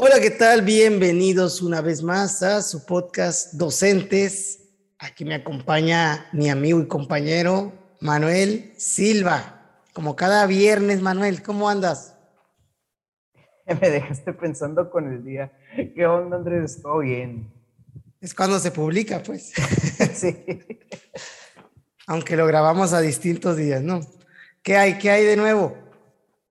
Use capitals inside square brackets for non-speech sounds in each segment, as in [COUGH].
Hola, ¿qué tal? Bienvenidos una vez más a su podcast Docentes. Aquí me acompaña mi amigo y compañero Manuel Silva. Como cada viernes, Manuel, ¿cómo andas? [LAUGHS] Me dejaste pensando con el día. ¿Qué onda, Andrés? Todo bien. Es cuando se publica, pues. [LAUGHS] sí. Aunque lo grabamos a distintos días, ¿no? ¿Qué hay? ¿Qué hay de nuevo?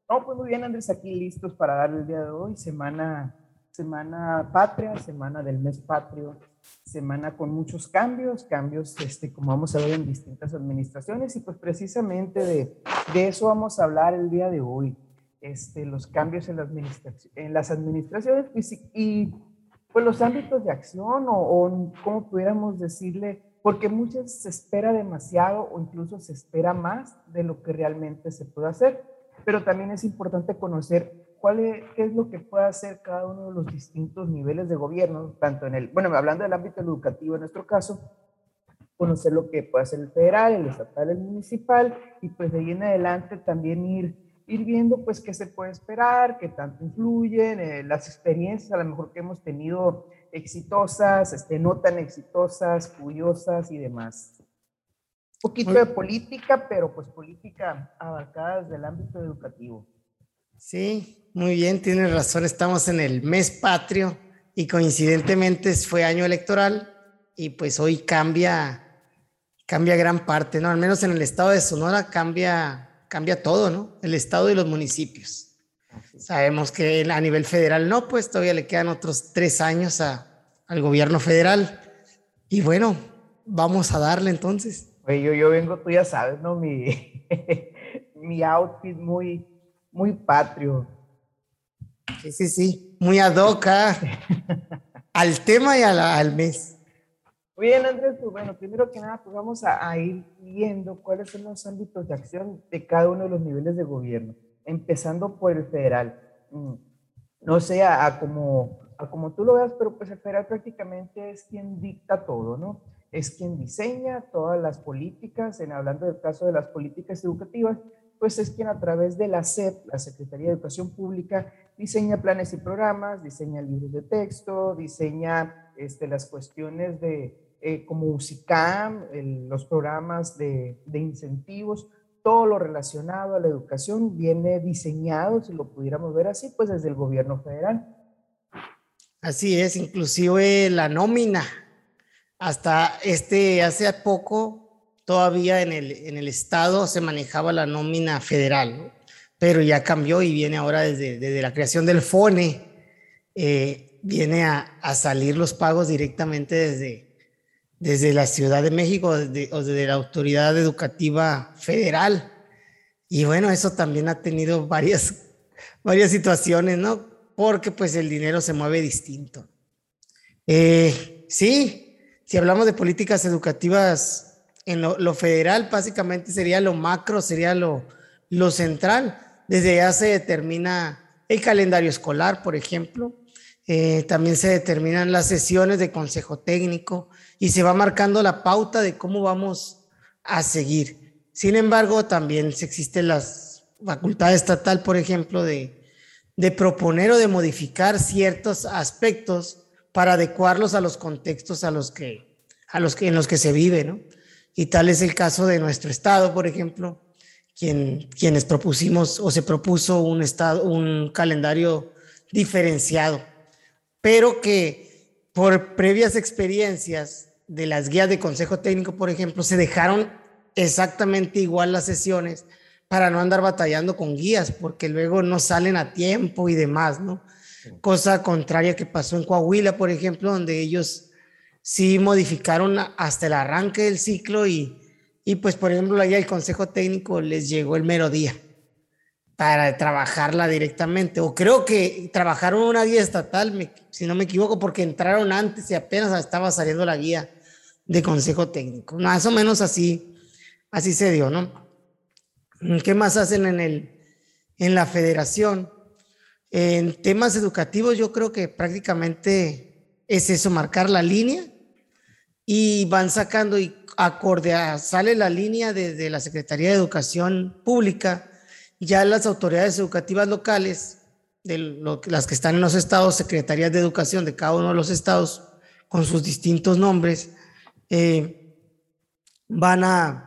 No, pues muy bien, Andrés, aquí listos para dar el día de hoy, semana, semana patria, semana del mes patrio, semana con muchos cambios, cambios, este, como vamos a ver en distintas administraciones, y pues precisamente de, de eso vamos a hablar el día de hoy, este, los cambios en, la en las administraciones y, pues los ámbitos de acción o, o pudiéramos decirle, porque muchas se espera demasiado o incluso se espera más de lo que realmente se puede hacer pero también es importante conocer cuál es, qué es lo que puede hacer cada uno de los distintos niveles de gobierno, tanto en el, bueno, hablando del ámbito educativo en nuestro caso, conocer lo que puede hacer el federal, el estatal, el municipal, y pues de ahí en adelante también ir, ir viendo pues qué se puede esperar, qué tanto influyen, eh, las experiencias a lo mejor que hemos tenido exitosas, este, no tan exitosas, curiosas y demás poquito de política, pero pues política abarcada desde el ámbito educativo. Sí, muy bien, tienes razón, estamos en el mes patrio y coincidentemente fue año electoral y pues hoy cambia, cambia gran parte, ¿no? Al menos en el estado de Sonora cambia, cambia todo, ¿no? El estado y los municipios. Sabemos que a nivel federal no, pues todavía le quedan otros tres años a, al gobierno federal. Y bueno, vamos a darle entonces yo, yo vengo, tú ya sabes, ¿no? Mi, [LAUGHS] mi outfit muy, muy patrio. Sí, sí, sí, muy ad hoc ¿ah? [LAUGHS] al tema y al mes. Muy bien, Andrés, pues bueno, primero que nada, pues vamos a, ir viendo cuáles son los ámbitos de acción de cada uno de los niveles de gobierno, empezando por el federal. Mm, no sé a, como, a como tú lo veas, pero pues el federal prácticamente es quien dicta todo, ¿no? Es quien diseña todas las políticas, en hablando del caso de las políticas educativas, pues es quien a través de la SEP, la Secretaría de Educación Pública, diseña planes y programas, diseña libros de texto, diseña este, las cuestiones de eh, como UCICAM, los programas de, de incentivos, todo lo relacionado a la educación viene diseñado, si lo pudiéramos ver así, pues desde el gobierno federal. Así es, inclusive la nómina hasta este, hace poco, todavía en el, en el Estado se manejaba la nómina federal, pero ya cambió y viene ahora desde, desde la creación del FONE, eh, viene a, a, salir los pagos directamente desde, desde la Ciudad de México o desde la Autoridad Educativa Federal. Y bueno, eso también ha tenido varias, [LAUGHS] varias situaciones, ¿no? Porque pues el dinero se mueve distinto. Eh, sí, si hablamos de políticas educativas en lo, federal, básicamente sería lo macro, sería lo, central. Desde allá se determina el calendario escolar, por ejemplo. Eh, también se determinan las sesiones de consejo técnico y se va marcando la pauta de cómo vamos a seguir. Sin embargo, también existe la facultad estatal, por ejemplo, de proponer o de modificar ciertos aspectos para adecuarlos a los contextos a los que, a los que, en los que se vive, ¿no? Y tal es el caso de nuestro estado, por ejemplo, quien, quienes propusimos o se propuso un, estado, un calendario diferenciado, pero que por previas experiencias de las guías de consejo técnico, por ejemplo, se dejaron exactamente igual las sesiones para no andar batallando con guías, porque luego no salen a tiempo y demás, ¿no? Cosa contraria que pasó en Coahuila, por ejemplo, donde ellos sí modificaron hasta el arranque del ciclo y, y pues, por ejemplo, allá el consejo técnico les llegó el mero día para trabajarla directamente. O creo que trabajaron una guía estatal, si no me equivoco, porque entraron antes y apenas estaba saliendo la guía de consejo técnico. Más o menos así, así se dio, ¿no? ¿Qué más hacen en, el, en la federación? En temas educativos yo creo que prácticamente es eso, marcar la línea y van sacando y acorde a, sale la línea desde la Secretaría de Educación Pública, ya las autoridades educativas locales las que están en los estados, secretarías de educación de cada uno de los estados, con sus distintos nombres, eh, van a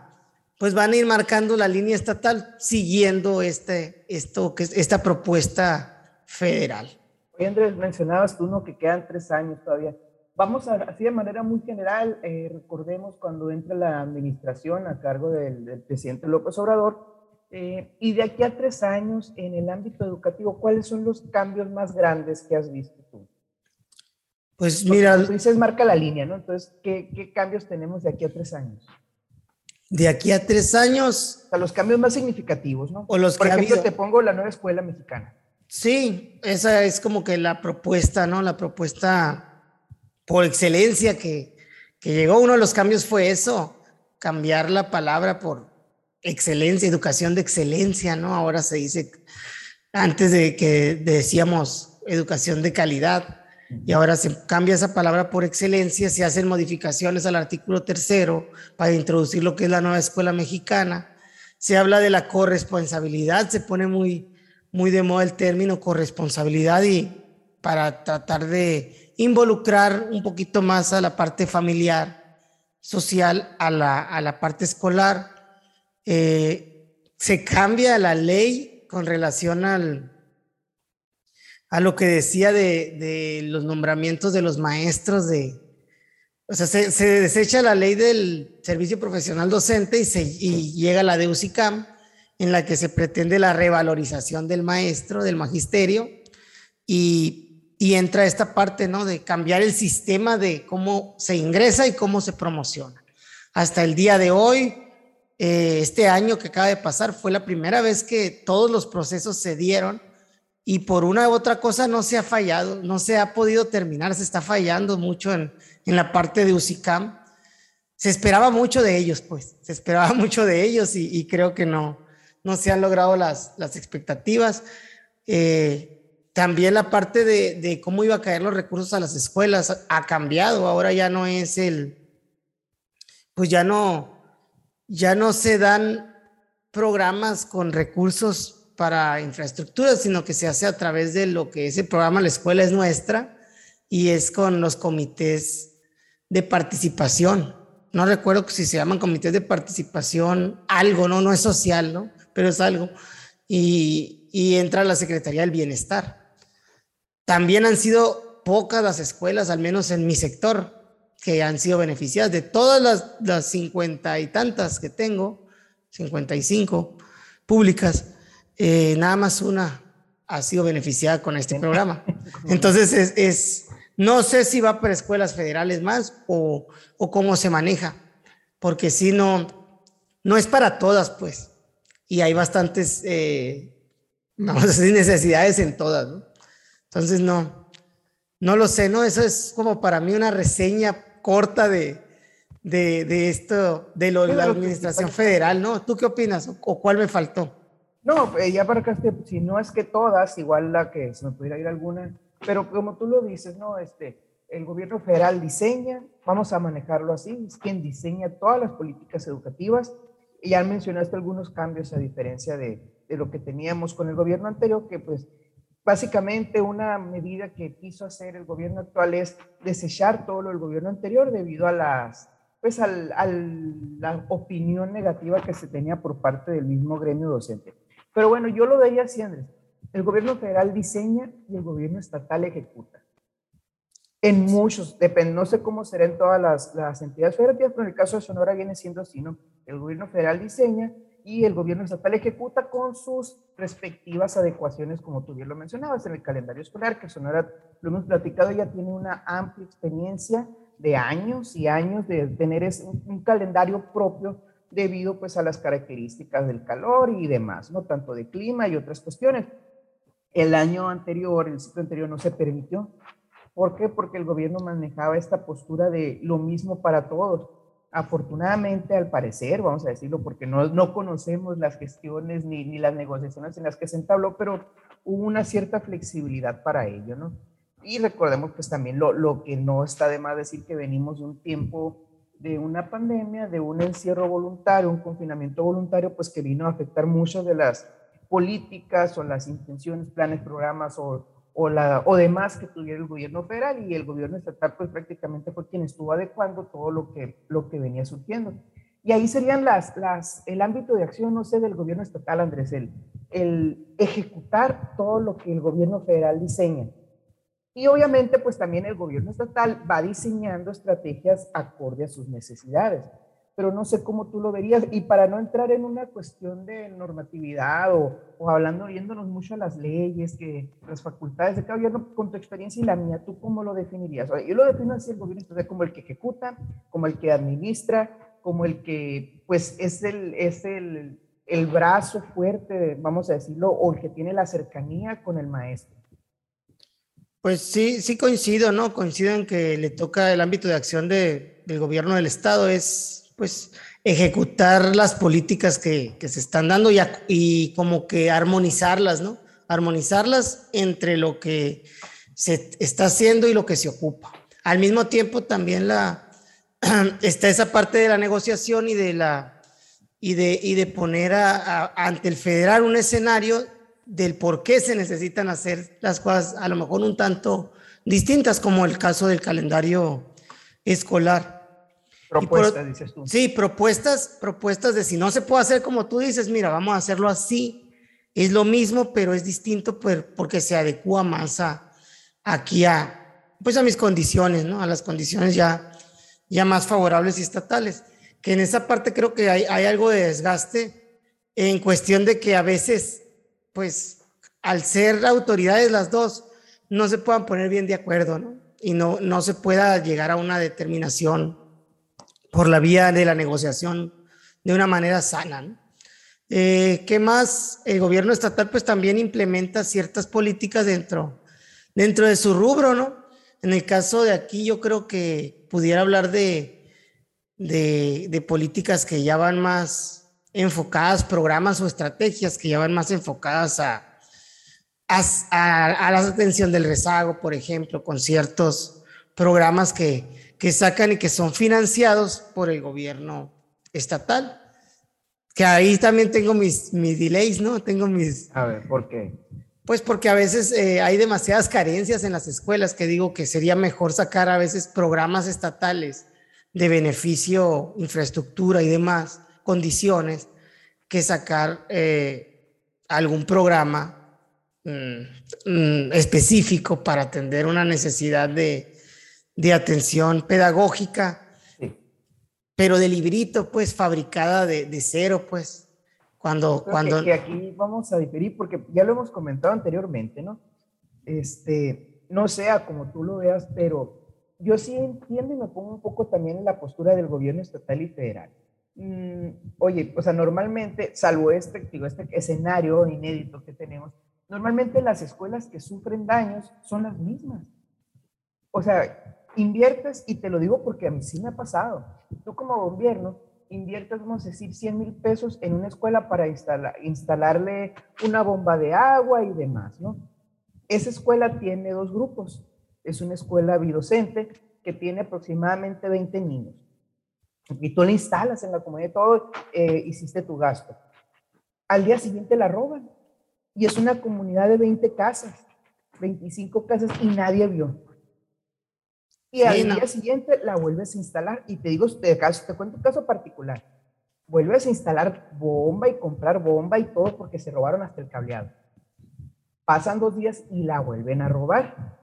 pues van a ir marcando la línea estatal siguiendo este, esto, esta propuesta federal. Oye, Andrés, mencionabas tú ¿no? que quedan tres años todavía. Vamos a, así de manera muy general, eh, recordemos cuando entra la administración a cargo del, presidente López Obrador, eh, y de aquí a tres años en el ámbito educativo, ¿cuáles son los cambios más grandes que has visto tú? Pues mira. Tú dices, marca la línea, ¿no? Entonces, ¿qué, ¿qué, cambios tenemos de aquí a tres años? De aquí a tres años. O sea, los cambios más significativos, ¿no? O los Por ejemplo, te pongo la nueva escuela mexicana. Sí, esa es como que la propuesta, ¿no? La propuesta por excelencia que, que llegó. Uno de los cambios fue eso, cambiar la palabra por excelencia, educación de excelencia, ¿no? Ahora se dice, antes de que decíamos educación de calidad, y ahora se cambia esa palabra por excelencia, se hacen modificaciones al artículo tercero para introducir lo que es la nueva escuela mexicana. Se habla de la corresponsabilidad, se pone muy, muy de moda el término corresponsabilidad y para tratar de involucrar un poquito más a la parte familiar, social, a la, a la parte escolar. Eh, se cambia la ley con relación al, a lo que decía de, los nombramientos de los maestros de... O sea, se, desecha la ley del servicio profesional docente y, se, llega la de UCICAM, en la que se pretende la revalorización del maestro, del magisterio, y, entra esta parte, ¿no? De cambiar el sistema de cómo se ingresa y cómo se promociona. Hasta el día de hoy, eh, este año que acaba de pasar, fue la primera vez que todos los procesos se dieron y por una u otra cosa no se ha fallado, no se ha podido terminar, se está fallando mucho en, en la parte de UCICAM. Se esperaba mucho de ellos, pues, se esperaba [LAUGHS] mucho de ellos y, creo que no, no se han logrado las, las expectativas. Eh, también la parte de, de, cómo iba a caer los recursos a las escuelas ha cambiado, ahora ya no es el, pues ya no, ya no se dan programas con recursos para infraestructura, sino que se hace a través de lo que es el programa La Escuela es Nuestra y es con los comités de participación. No recuerdo si se llaman comités de participación, algo, ¿no? No es social, ¿no? Pero es algo. Y, y entra la Secretaría del Bienestar. También han sido pocas las escuelas, al menos en mi sector, que han sido beneficiadas. De todas las, las 50 y tantas que tengo, 55 públicas, eh, nada más una ha sido beneficiada con este programa. [LAUGHS] Entonces, es, no sé si va para escuelas federales más o, o cómo se maneja, porque si no, no es para todas, pues. Y hay bastantes, eh, vamos a decir, necesidades en todas, ¿no? Entonces, no, no lo sé, ¿no? Eso es como para mí una reseña corta de, de, esto, de, lo, de la administración federal, ¿no? ¿Tú qué opinas? ¿O cuál me faltó? No, ya para acá, si no es que todas, igual la que se me pudiera ir alguna, pero como tú lo dices, no, este, el gobierno federal diseña, vamos a manejarlo así, es quien diseña todas las políticas educativas, ya mencionaste algunos cambios a diferencia de, de lo que teníamos con el gobierno anterior, que pues básicamente una medida que quiso hacer el gobierno actual es desechar todo lo del gobierno anterior debido a las pues al, la opinión negativa que se tenía por parte del mismo gremio docente. Pero bueno, yo lo veía así, Andrés. El gobierno federal diseña y el gobierno estatal ejecuta. En muchos, depende, no sé cómo será en todas las, las entidades federativas, pero en el caso de Sonora viene siendo así, ¿no? El gobierno federal diseña y el gobierno estatal ejecuta con sus respectivas adecuaciones, como tú bien lo mencionabas, en el calendario escolar, que Sonora, lo hemos platicado, ya tiene una amplia experiencia de años y años de tener un, un calendario propio debido pues a las características del calor y demás, ¿no? Tanto de clima y otras cuestiones. El año anterior, el ciclo anterior no se permitió. ¿Por qué? Porque el gobierno manejaba esta postura de lo mismo para todos. Afortunadamente, al parecer, vamos a decirlo, porque no, no conocemos las gestiones ni, ni las negociaciones en las que se entabló, pero hubo una cierta flexibilidad para ello, ¿no? Y recordemos pues también lo, lo que no está de más decir que venimos de un tiempo de una pandemia, de un encierro voluntario, un confinamiento voluntario, pues que vino a afectar muchas de las políticas o las intenciones, planes, programas o, o, demás que tuviera el gobierno federal y el gobierno estatal pues prácticamente fue quien estuvo adecuando todo lo que, lo que venía surgiendo. Y ahí serían las, las, el ámbito de acción, no sé, del gobierno estatal, Andrés, el, el ejecutar todo lo que el gobierno federal diseña. Y obviamente, pues también el gobierno estatal va diseñando estrategias acorde a sus necesidades pero no sé cómo tú lo verías. Y para no entrar en una cuestión de normatividad o, o hablando, yéndonos mucho a las leyes, que las facultades de cada gobierno, con tu experiencia y la mía, ¿tú cómo lo definirías? yo lo defino así el gobierno como el que ejecuta, como el que administra, como el que, pues, es el, es el, el brazo fuerte, vamos a decirlo, o el que tiene la cercanía con el maestro. Pues sí, sí coincido, ¿no? Coincido en que le toca el ámbito de acción de, del gobierno del Estado, es pues ejecutar las políticas que, se están dando y, como que armonizarlas, ¿no? Armonizarlas entre lo que se está haciendo y lo que se ocupa. Al mismo tiempo también [CLEARS THROAT] está esa parte de la negociación y de, la, y de, y de poner ante el federal un escenario del por qué se necesitan hacer las cosas a lo mejor un tanto distintas, como el caso del calendario escolar. Propuestas, dices tú. Sí, propuestas, propuestas de si no se puede hacer como tú dices, mira, vamos a hacerlo así. Es lo mismo, pero es distinto porque se adecua más a aquí a, pues a mis condiciones, ¿no? A las condiciones ya, ya más favorables y estatales. Que en esa parte creo que hay, hay algo de desgaste en cuestión de que a veces, pues, al ser autoridades las dos, no se puedan poner bien de acuerdo, ¿no? Y no, no se pueda llegar a una determinación por la vía de la negociación de una manera sana. Eh, ¿Qué más? El gobierno estatal pues también implementa ciertas políticas dentro, dentro de su rubro, ¿no? En el caso de aquí yo creo que pudiera hablar de, de, políticas que ya van más enfocadas, programas o estrategias que ya van más enfocadas a, a, a la atención del rezago, por ejemplo, con ciertos programas que, que sacan y que son financiados por el gobierno estatal. Que ahí también tengo mis, mis delays, ¿no? Tengo mis... A ver, ¿por qué? Pues porque a veces eh, hay demasiadas carencias en las escuelas que digo que sería mejor sacar a veces programas estatales de beneficio, infraestructura y demás condiciones que sacar eh, algún programa mm, mm, específico para atender una necesidad de, de atención pedagógica, pero de librito, pues, fabricada de, de cero, pues. Cuando, cuando... Que, aquí vamos a diferir, porque ya lo hemos comentado anteriormente, ¿no? Este, no sea como tú lo veas, pero yo sí entiendo y me pongo un poco también en la postura del gobierno estatal y federal. Mm, oye, o sea, normalmente, salvo este, digo, este escenario inédito que tenemos, normalmente las escuelas que sufren daños son las mismas. O sea, inviertes, y te lo digo porque a mí sí me ha pasado, tú como gobierno inviertes, vamos a decir, 100 mil pesos en una escuela para instalar, instalarle una bomba de agua y demás, ¿no? Esa escuela tiene dos grupos. Es una escuela bidocente que tiene aproximadamente 20 niños. Y tú la instalas en la comunidad, todo, eh, hiciste tu gasto. Al día siguiente la roban. Y es una comunidad de 20 casas, 25 casas, y nadie vio. Y al día siguiente la vuelves a instalar. Y te digo, te, te cuento un caso particular. Vuelves a instalar bomba y comprar bomba y todo porque se robaron hasta el cableado. Pasan dos días y la vuelven a robar.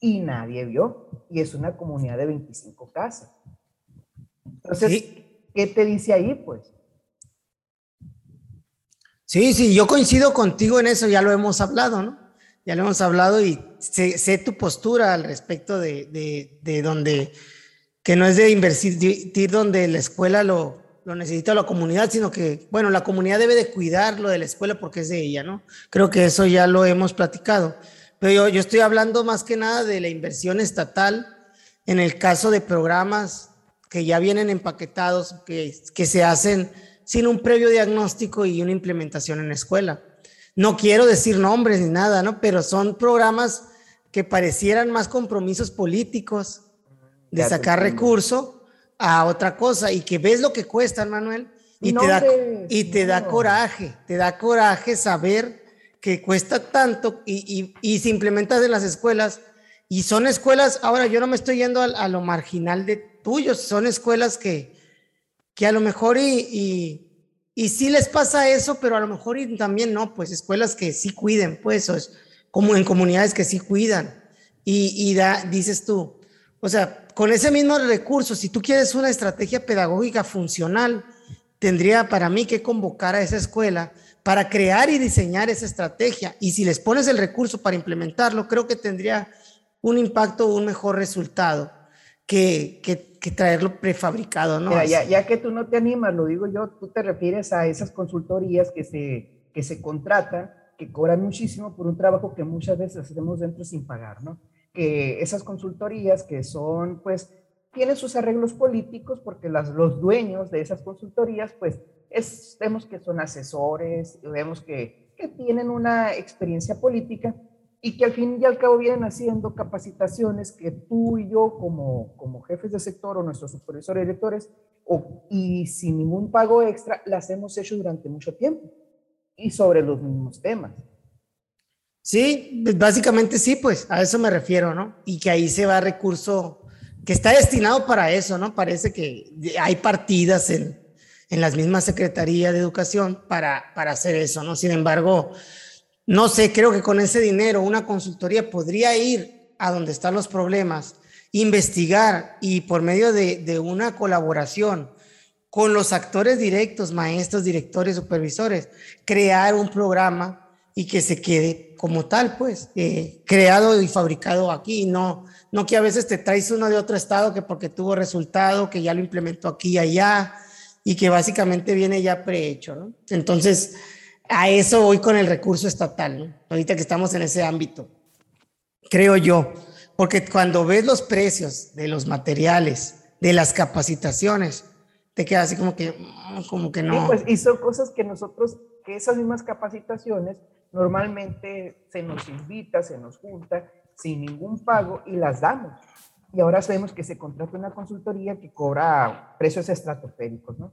Y nadie vio. Y es una comunidad de 25 casas. Entonces, ¿qué te dice ahí? Pues Sí, sí, yo coincido contigo en eso, ya lo hemos hablado, ¿no? Ya lo hemos hablado y sé, tu postura al respecto de, de, donde, que no es de invertir donde la escuela lo, lo necesita la comunidad, sino que, bueno, la comunidad debe de cuidar lo de la escuela porque es de ella, ¿no? Creo que eso ya lo hemos platicado. Pero yo, yo estoy hablando más que nada de la inversión estatal en el caso de programas que ya vienen empaquetados, que, que se hacen sin un previo diagnóstico y una implementación en la escuela. No quiero decir nombres ni nada, ¿no? Pero son programas que parecieran más compromisos políticos de sacar recurso a otra cosa y que ves lo que cuesta, Manuel, Y, te, da, y te da coraje, te da coraje saber que cuesta tanto y, y, y, se implementa en las escuelas. Y son escuelas, ahora yo no me estoy yendo a, lo marginal de tuyos, son escuelas que, que a lo mejor y, y, sí les pasa eso, pero a lo mejor y también no, pues escuelas que sí cuiden, pues, es como en comunidades que sí cuidan. Y, y dices tú, o sea, con ese mismo recurso, si tú quieres una estrategia pedagógica funcional, tendría para mí que convocar a esa escuela para crear y diseñar esa estrategia. Y si les pones el recurso para implementarlo, creo que tendría un impacto, un mejor resultado que, que, traerlo prefabricado, ¿no? ya, ya, que tú no te animas, lo digo yo, tú te refieres a esas consultorías que se, que se contratan, que cobran muchísimo por un trabajo que muchas veces hacemos dentro sin pagar, ¿no? Que esas consultorías que son, pues, tienen sus arreglos políticos porque las, los dueños de esas consultorías, pues, es, vemos que son asesores, vemos que, que tienen una experiencia política y que al fin y al cabo vienen haciendo capacitaciones que tú y yo como, como jefes de sector o nuestros supervisores directores o, y sin ningún pago extra las hemos hecho durante mucho tiempo y sobre los mismos temas. Sí, básicamente sí, pues a eso me refiero, ¿no? Y que ahí se va recurso que está destinado para eso, ¿no? Parece que hay partidas en, en las mismas secretarías de educación para, para hacer eso, ¿no? Sin embargo, no sé, creo que con ese dinero una consultoría podría ir a donde están los problemas, investigar y por medio de, una colaboración con los actores directos, maestros, directores, supervisores, crear un programa y que se quede como tal, pues, eh, creado y fabricado aquí, no, no que a veces te traes uno de otro estado que porque tuvo resultado, que ya lo implementó aquí y allá, y que básicamente viene ya prehecho. Entonces, a eso voy con el recurso estatal, ¿no? Ahorita que estamos en ese ámbito, creo yo, porque cuando ves los precios de los materiales, de las capacitaciones, te queda así como que, mm, como que no. pues, y son cosas que nosotros, que esas mismas capacitaciones, normalmente se nos invita, se nos junta sin ningún pago y las damos. Y ahora sabemos que se contrata una consultoría que cobra precios estratosféricos, ¿no?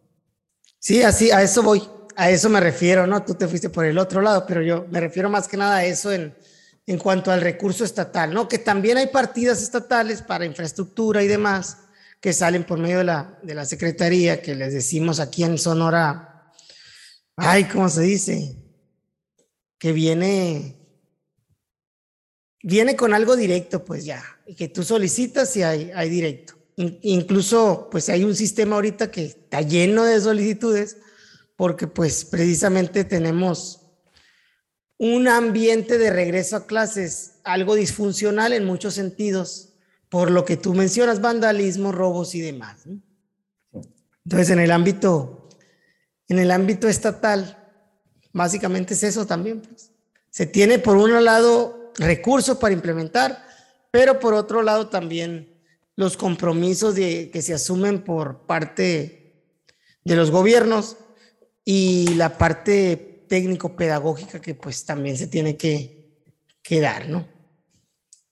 Sí, así, a eso voy, a eso me refiero, ¿no? Tú te fuiste por el otro lado, pero yo me refiero más que nada a eso en, en cuanto al recurso estatal, ¿no? Que también hay partidas estatales para infraestructura y demás que salen por medio de la, de la Secretaría, que les decimos aquí en Sonora, ay, ¿cómo se dice? Que viene, viene con algo directo, pues ya, y que tú solicitas y hay, hay directo. incluso, pues hay un sistema ahorita que está lleno de solicitudes, porque pues precisamente tenemos un ambiente de regreso a clases algo disfuncional en muchos sentidos, por lo que tú mencionas, vandalismo, robos y demás. Entonces, en el ámbito, en el ámbito estatal, básicamente es eso también. Pues. Se tiene por un lado recursos para implementar, pero por otro lado también los compromisos de, que se asumen por parte de los gobiernos y la parte técnico-pedagógica que pues también se tiene que, que dar, ¿no?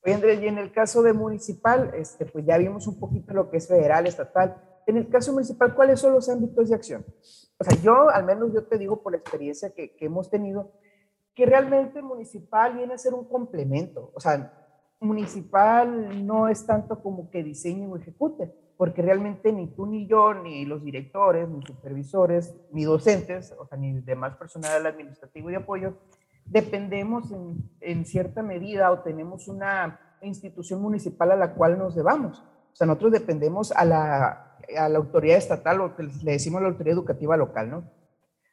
Oye, Andrés, y en el caso de municipal, este, pues ya vimos un poquito lo que es federal, estatal. En el caso municipal, ¿cuáles son los ámbitos de acción? O sea, yo, al menos yo te digo por la experiencia que, que hemos tenido, que realmente municipal viene a ser un complemento. O sea, municipal no es tanto como que diseñe o ejecute, porque realmente ni tú ni yo, ni los directores, ni supervisores, ni docentes, o sea, ni demás personal administrativo y apoyo, dependemos en, en cierta medida o tenemos una institución municipal a la cual nos debamos. O sea, nosotros dependemos a la, a la autoridad estatal o que le decimos la autoridad educativa local, ¿no?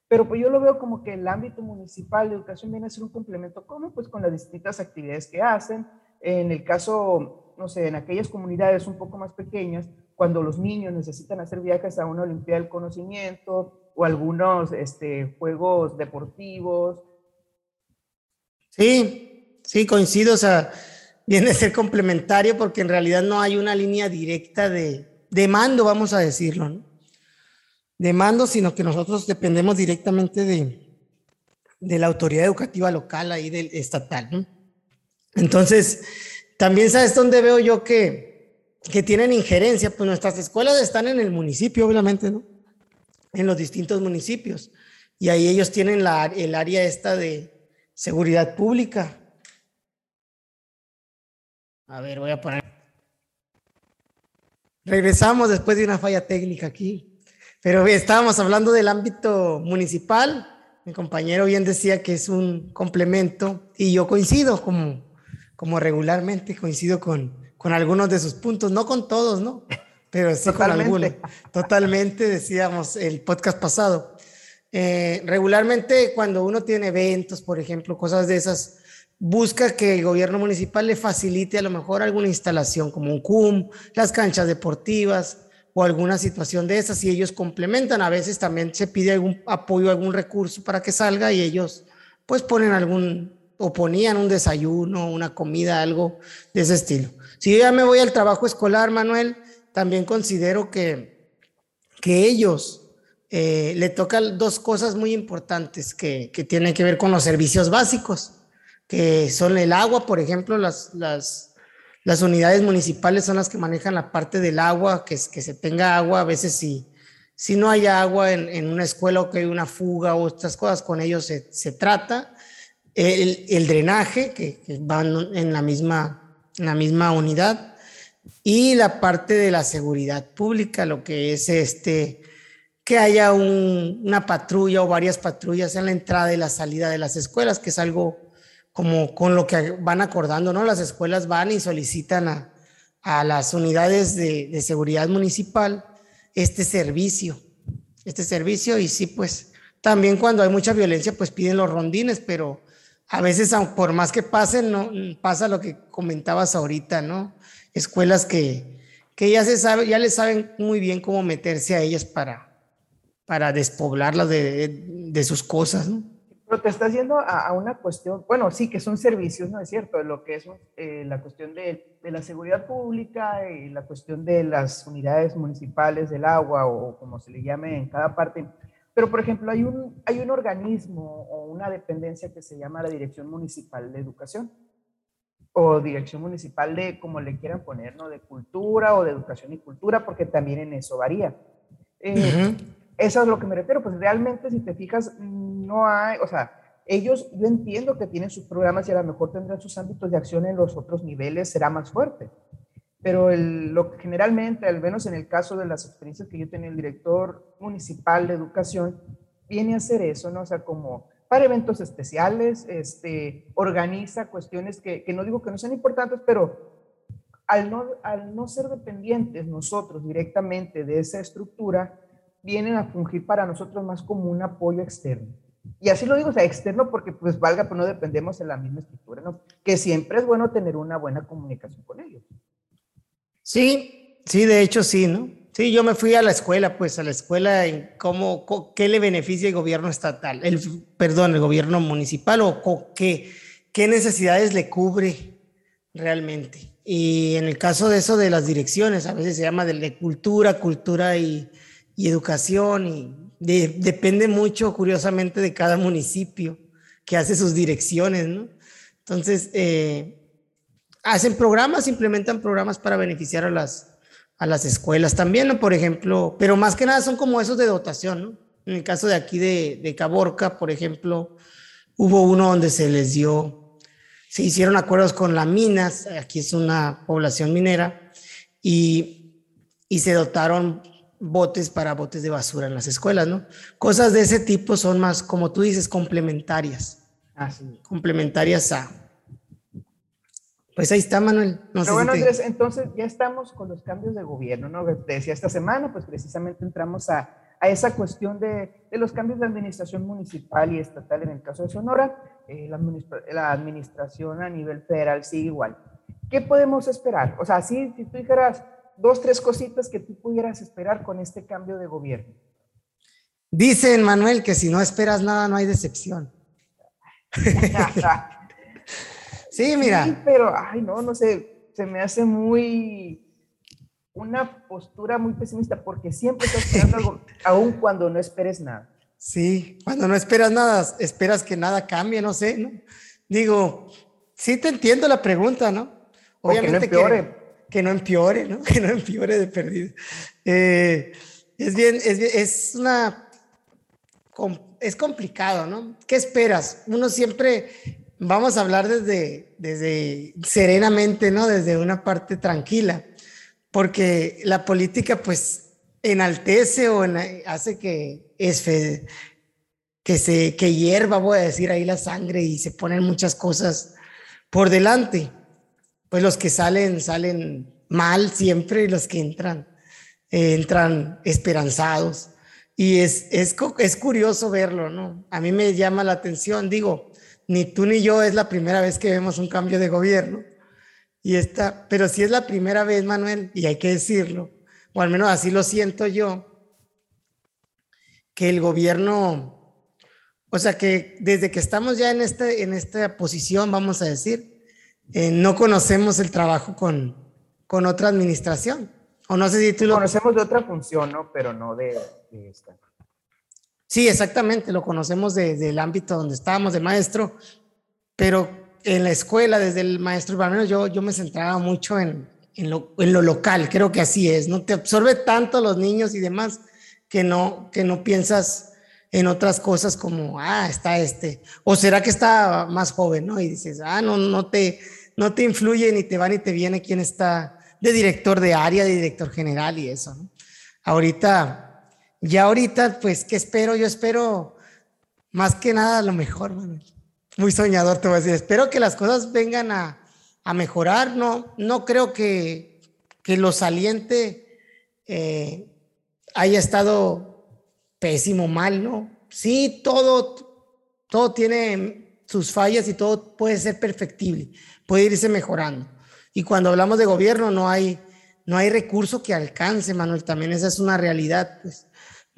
Pero pues yo lo veo como que el ámbito municipal de educación viene a ser un complemento, ¿cómo? Pues con las distintas actividades que hacen. En el caso, no sé, en aquellas comunidades un poco más pequeñas, cuando los niños necesitan hacer viajes a una Olimpiada del Conocimiento o algunos este, juegos deportivos. Sí, sí, coincido, o sea, viene a ser complementario porque en realidad no hay una línea directa de, de mando, vamos a decirlo, ¿no? de mando, sino que nosotros dependemos directamente de, de la autoridad educativa local, ahí del estatal. Entonces, también sabes dónde veo yo que, que tienen injerencia, pues nuestras escuelas están en el municipio, obviamente, ¿no? en los distintos municipios. Y ahí ellos tienen la, el área esta de seguridad pública. A ver, voy a poner. Regresamos después de una falla técnica aquí. Pero estábamos hablando del ámbito municipal. Mi compañero bien decía que es un complemento y yo coincido como, como regularmente, coincido con, con algunos de sus puntos, no con todos, ¿no? Pero sí con algunos. Totalmente, decíamos el podcast pasado. Eh, regularmente cuando uno tiene eventos, por ejemplo, cosas de esas, busca que el gobierno municipal le facilite a lo mejor alguna instalación como un CUM, las canchas deportivas o alguna situación de esas y ellos complementan. A veces también se pide algún apoyo, algún recurso para que salga y ellos pues ponen algún o ponían un desayuno, una comida, algo de ese estilo. Si yo ya me voy al trabajo escolar, Manuel, también considero que, que ellos eh, le tocan dos cosas muy importantes que, que tienen que ver con los servicios básicos que son el agua, por ejemplo, las, las, las unidades municipales son las que manejan la parte del agua, que, que se tenga agua, a veces si, si no hay agua en, en una escuela o que hay una fuga o estas cosas, con ellos se, se trata. El, el drenaje, que, que, van en la, misma, la misma unidad, y la parte de la seguridad pública, lo que es este, que haya un, una patrulla o varias patrullas en la entrada y la salida de las escuelas, que es algo como con lo que van acordando, ¿no? Las escuelas van y solicitan a, a las unidades de, de, seguridad municipal este servicio, este servicio y sí, pues también cuando hay mucha violencia, pues piden los rondines, pero a veces, por más que pasen, no pasa lo que comentabas ahorita, ¿no? Escuelas que, que ya se sabe, ya les saben muy bien cómo meterse a ellas para, para despoblarlas de, de, sus cosas, ¿no? Pero te estás yendo a, a, una cuestión, bueno, sí, que son servicios, ¿no es cierto? Lo que es eh, la cuestión de, de, la seguridad pública y la cuestión de las unidades municipales del agua o como se le llame en cada parte. Pero, por ejemplo, hay un, hay un organismo o una dependencia que se llama la Dirección Municipal de Educación o Dirección Municipal de, como le quieran poner, ¿no? De Cultura o de Educación y Cultura, porque también en eso varía. Eh, uh -huh. Eso es lo que me refiero, pues realmente si te fijas, no hay, o sea, ellos, yo entiendo que tienen sus programas y a lo mejor tendrán sus ámbitos de acción en los otros niveles, será más fuerte. Pero el, lo que generalmente, al menos en el caso de las experiencias que yo tenía, el director municipal de educación viene a hacer eso, ¿no? O sea, como para eventos especiales, este, organiza cuestiones que, que no digo que no sean importantes, pero al no, al no ser dependientes nosotros directamente de esa estructura, vienen a fungir para nosotros más como un apoyo externo. Y así lo digo, o sea, externo porque pues valga, pues no dependemos de la misma estructura, ¿no? Que siempre es bueno tener una buena comunicación con ellos. Sí, sí, de hecho sí, ¿no? Sí, yo me fui a la escuela, pues a la escuela en cómo, qué le beneficia el gobierno estatal, el, perdón, el gobierno municipal o qué, qué necesidades le cubre realmente. Y en el caso de eso de las direcciones, a veces se llama de, cultura, cultura y, educación y de, depende mucho, curiosamente, de cada municipio que hace sus direcciones, ¿no? Entonces, eh, hacen programas, implementan programas para beneficiar a las, a las escuelas también, ¿no? Por ejemplo, pero más que nada son como esos de dotación, ¿no? En el caso de aquí de, de Caborca, por ejemplo, hubo uno donde se les dio, se hicieron acuerdos con las minas, aquí es una población minera, y, y se dotaron botes para botes de basura en las escuelas, ¿no? Cosas de ese tipo son más, como tú dices, complementarias. Ah, sí. Complementarias a. Pues ahí está, Manuel. No Pero sé bueno, si te... Andrés, entonces ya estamos con los cambios de gobierno, ¿no? Te decía esta semana, pues precisamente entramos a, a esa cuestión de, de, los cambios de administración municipal y estatal en el caso de Sonora. Eh, la, administra la, administración a nivel federal sigue igual. ¿Qué podemos esperar? O sea, si, si tú dijeras, dos, tres cositas que tú pudieras esperar con este cambio de gobierno. Dicen, Manuel, que si no esperas nada, no hay decepción. [LAUGHS] sí, mira. Sí, pero, ay, no, no sé, se me hace muy una postura muy pesimista porque siempre estás esperando algo, [LAUGHS] aun cuando no esperes nada. Sí, cuando no esperas nada, esperas que nada cambie, no sé, ¿no? Digo, sí te entiendo la pregunta, ¿no? Obviamente que no empeore. Que, que no empeore, ¿no? [LAUGHS] Que no empeore de perdido. Eh, Es bien, es, es una, es complicado, ¿no? ¿Qué esperas? Uno siempre, vamos a hablar desde, desde serenamente, ¿no? Desde una parte tranquila, porque la política, pues, enaltece o hace que es que se que hierva, voy a decir ahí la sangre y se ponen muchas cosas por delante. Pues los que salen salen mal siempre y los que entran eh, entran esperanzados. Y es, es, es curioso verlo, ¿no? A mí me llama la atención, digo, ni tú ni yo es la primera vez que vemos un cambio de gobierno. Y esta, pero sí es la primera vez, Manuel, y hay que decirlo, o al menos así lo siento yo, que el gobierno, o sea, que desde que estamos ya en, este, en esta posición, vamos a decir, eh, no conocemos el trabajo con, con otra administración. O no sé si tú lo... Conocemos de otra función, ¿no? Pero no de, esta. Sí, exactamente, lo conocemos del ámbito donde estábamos de maestro, pero en la escuela, desde el maestro, al menos yo, yo me centraba mucho en, en lo, local, creo que así es, no te absorbe tanto los niños y demás que no, que no piensas en otras cosas como, ah, está este, o será que está más joven, ¿no? Y dices, ah, no, no te, no te influye ni te va ni te viene quién está de director de área, de director general y eso, ¿no? Ahorita, ya ahorita, pues, ¿qué espero? Yo espero más que nada lo mejor, Muy soñador te voy a decir. Espero que las cosas vengan a, a mejorar, no, no creo que, que lo saliente eh, haya estado pésimo, mal, ¿no? Sí, todo, todo tiene sus fallas y todo puede ser perfectible, puede irse mejorando. Y cuando hablamos de gobierno no hay, no hay recurso que alcance, Manuel, también esa es una realidad, pues.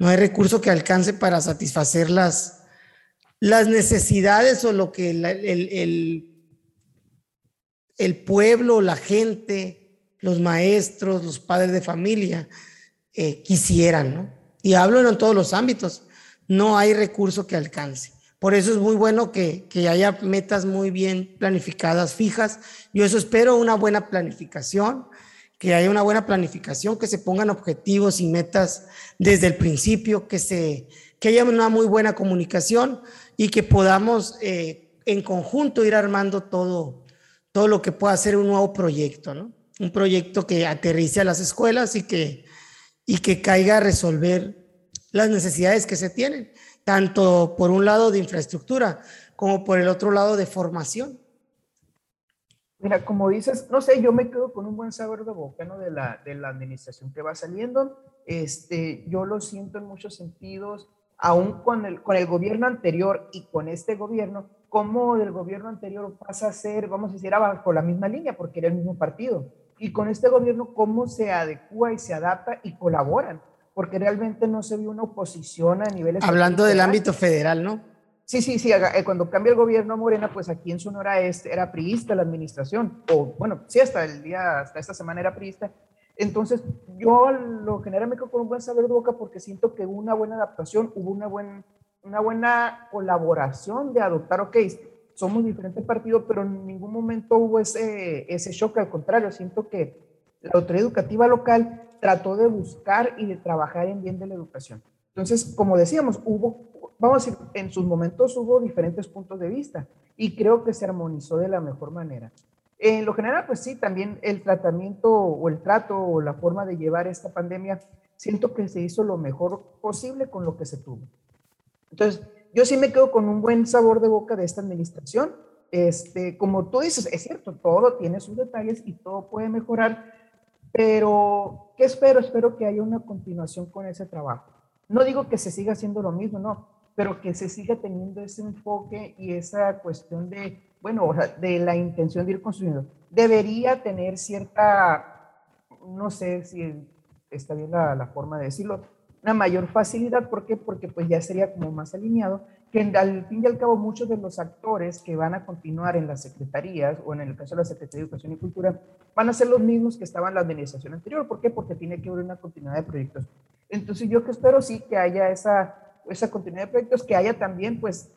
No hay recurso que alcance para satisfacer las, las necesidades o lo que el, el pueblo, la gente, los maestros, los padres de familia eh, quisieran, ¿no? Y hablo en todos los ámbitos, no hay recurso que alcance. Por eso es muy bueno que, que haya metas muy bien planificadas, fijas. Yo eso espero, una buena planificación, que haya una buena planificación, que se pongan objetivos y metas desde el principio, que, se, que haya una muy buena comunicación y que podamos eh, en conjunto ir armando todo, todo lo que pueda ser un nuevo proyecto, ¿no? Un proyecto que aterrice a las escuelas y que, y que caiga a resolver las necesidades que se tienen, tanto por un lado de infraestructura como por el otro lado de formación. Mira, como dices, no sé, yo me quedo con un buen sabor de boca, ¿no? De la, de la administración que va saliendo. Este, yo lo siento en muchos sentidos, aún con el, con el gobierno anterior y con este gobierno, cómo del gobierno anterior pasa a ser, vamos a decir, abajo la misma línea, porque era el mismo partido. Y con este gobierno, cómo se adecua y se adapta y colaboran, porque realmente no se vio una oposición a niveles... Hablando del ámbito federal, ¿no? Sí, sí, sí, eh, cuando cambia el gobierno Morena, pues aquí en Sonora este, era priista la administración, o bueno, sí, hasta el día, hasta esta semana era priista. Entonces, yo lo general me quedo con un buen saber de boca porque siento que hubo una buena adaptación, hubo una buena una buena colaboración de adoptar, ok, somos diferentes partidos, pero en ningún momento hubo ese, ese choque, al contrario, siento que la autoridad educativa local trató de buscar y de trabajar en bien de la educación. Entonces, como decíamos, hubo, vamos a decir, en sus momentos hubo diferentes puntos de vista y creo que se armonizó de la mejor manera. En lo general, pues sí, también el tratamiento o el trato o la forma de llevar esta pandemia, siento que se hizo lo mejor posible con lo que se tuvo. Entonces, yo sí me quedo con un buen sabor de boca de esta administración. Este, como tú dices, es cierto, todo tiene sus detalles y todo puede mejorar, pero ¿qué espero? Espero que haya una continuación con ese trabajo. No digo que se siga haciendo lo mismo, no, pero que se siga teniendo ese enfoque y esa cuestión de, bueno, o sea, de la intención de ir construyendo. Debería tener cierta, no sé si está bien la, la forma de decirlo, una mayor facilidad. ¿Por qué? Porque pues ya sería como más alineado, que al fin y al cabo muchos de los actores que van a continuar en las secretarías o en el caso de la Secretaría de Educación y Cultura van a ser los mismos que estaban en la administración anterior. ¿Por qué? Porque tiene que haber una continuidad de proyectos. Entonces yo que espero sí que haya esa, esa continuidad de proyectos, que haya también pues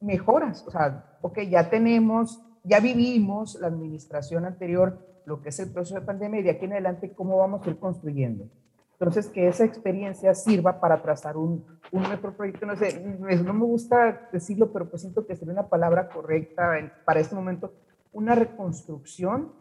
mejoras. O sea, ok, ya tenemos, ya vivimos la administración anterior, lo que es el proceso de pandemia y de aquí en adelante cómo vamos a ir construyendo. Entonces, que esa experiencia sirva para trazar un, un mejor proyecto. No sé, no me gusta decirlo, pero pues siento que sería una palabra correcta para este momento, una reconstrucción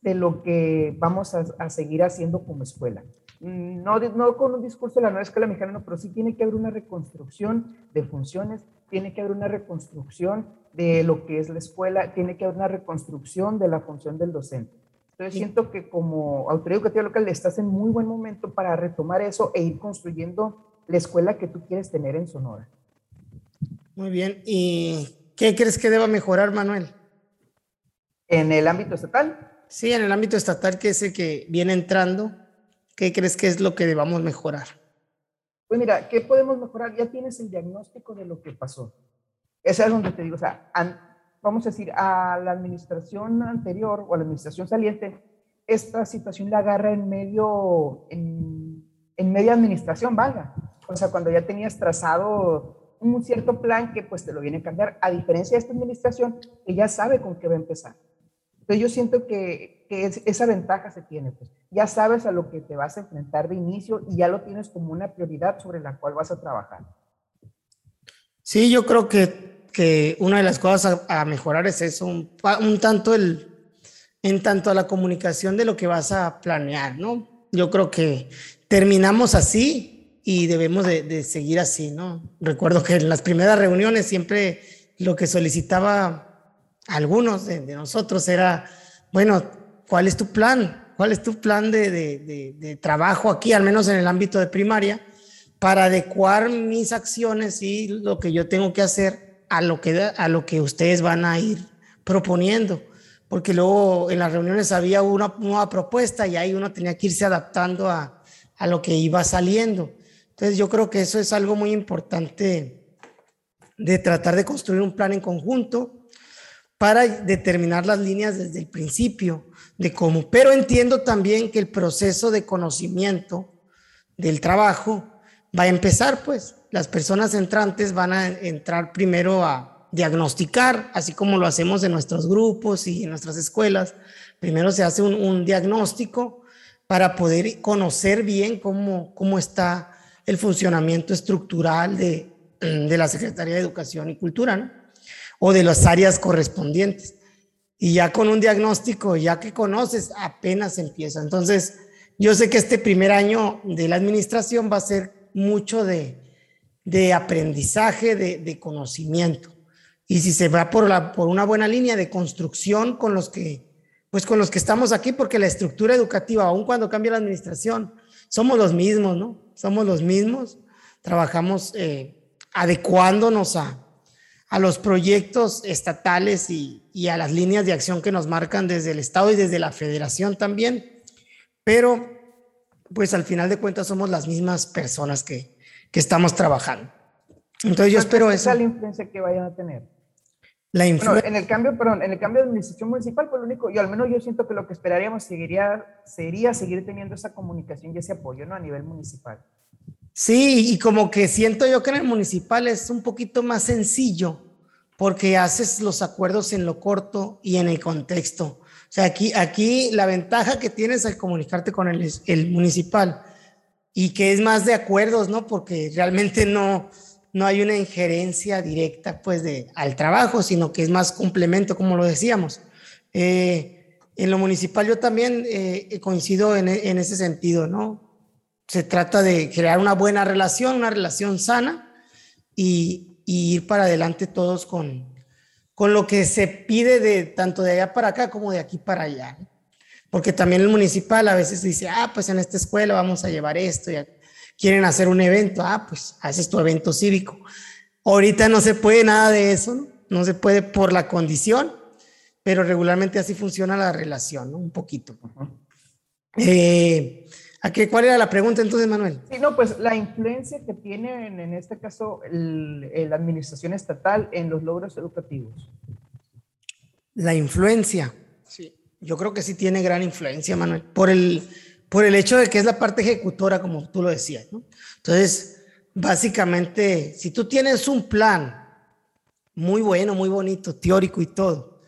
de lo que vamos a, a seguir haciendo como escuela. No, no con un discurso de la nueva escuela mexicana, pero sí tiene que haber una reconstrucción de funciones, tiene que haber una reconstrucción de lo que es la escuela, tiene que haber una reconstrucción de la función del docente. Entonces siento que como autoridad educativa local estás en muy buen momento para retomar eso e ir construyendo la escuela que tú quieres tener en Sonora. Muy bien. ¿Y qué crees que deba mejorar, Manuel? ¿En el ámbito estatal? Sí, en el ámbito estatal, que es el que viene entrando. ¿Qué crees que es lo que debamos mejorar? Pues mira, ¿qué podemos mejorar? Ya tienes el diagnóstico de lo que pasó. Ese es donde te digo, o sea, vamos a decir, a la administración anterior o a la administración saliente, esta situación la agarra en medio, en, en media administración, valga. O sea, cuando ya tenías trazado un cierto plan que pues te lo viene a cambiar, a diferencia de esta administración que ya sabe con qué va a empezar. Entonces yo siento que, que esa ventaja se tiene, pues ya sabes a lo que te vas a enfrentar de inicio y ya lo tienes como una prioridad sobre la cual vas a trabajar. Sí, yo creo que, que una de las cosas a, mejorar es eso, un, tanto el, en tanto a la comunicación de lo que vas a planear, ¿no? Yo creo que terminamos así y debemos de, de seguir así, ¿no? Recuerdo que en las primeras reuniones siempre lo que solicitaba algunos de, nosotros era, bueno, ¿cuál es tu plan? ¿Cuál es tu plan de, de, trabajo aquí, al menos en el ámbito de primaria, para adecuar mis acciones y lo que yo tengo que hacer a lo que, a lo que ustedes van a ir proponiendo? Porque luego en las reuniones había una nueva propuesta y ahí uno tenía que irse adaptando a, a lo que iba saliendo. Entonces yo creo que eso es algo muy importante de tratar de construir un plan en conjunto para determinar las líneas desde el principio de cómo. Pero entiendo también que el proceso de conocimiento del trabajo va a empezar, pues las personas entrantes van a entrar primero a diagnosticar, así como lo hacemos en nuestros grupos y en nuestras escuelas. Primero se hace un, diagnóstico para poder conocer bien cómo, cómo está el funcionamiento estructural de, de la Secretaría de Educación y Cultura, ¿no? o de las áreas correspondientes. Y ya con un diagnóstico, ya que conoces, apenas empieza. Entonces, yo sé que este primer año de la administración va a ser mucho de, de aprendizaje, de, de, conocimiento. Y si se va por, la, por una buena línea de construcción con los que, pues con los que estamos aquí, porque la estructura educativa, aun cuando cambia la administración, somos los mismos, ¿no? Somos los mismos. Trabajamos eh, adecuándonos a, a los proyectos estatales y, a las líneas de acción que nos marcan desde el Estado y desde la Federación también, pero pues al final de cuentas somos las mismas personas que, estamos trabajando. Entonces yo espero eso. la influencia que vayan a tener? La influencia. en el cambio, perdón, en el cambio de administración municipal, pues lo único, yo al menos yo siento que lo que esperaríamos seguiría, sería seguir teniendo esa comunicación y ese apoyo, ¿no? A nivel municipal. Sí, y como que siento yo que en el municipal es un poquito más sencillo porque haces los acuerdos en lo corto y en el contexto. O sea, aquí, aquí la ventaja que tienes al comunicarte con el, el municipal y que es más de acuerdos, ¿no? Porque realmente no, no hay una injerencia directa pues de, al trabajo, sino que es más complemento, como lo decíamos. Eh, en lo municipal yo también eh, coincido en, en, ese sentido, ¿no? se trata de crear una buena relación, una relación sana y, ir para adelante todos con, con lo que se pide de tanto de allá para acá como de aquí para allá. Porque también el municipal a veces dice, ah, pues en esta escuela vamos a llevar esto, ya quieren hacer un evento, ah, pues haces tu evento cívico. Ahorita no se puede nada de eso, ¿no? No se puede por la condición, pero regularmente así funciona la relación, ¿no? Un poquito. eh, ¿A qué, ¿Cuál era la pregunta entonces, Manuel? Sí, no, pues la influencia que tiene en, este caso la administración estatal en los logros educativos. La influencia, sí. Yo creo que sí tiene gran influencia, Manuel, por el, por el hecho de que es la parte ejecutora, como tú lo decías, ¿no? Entonces, básicamente, si tú tienes un plan muy bueno, muy bonito, teórico y todo,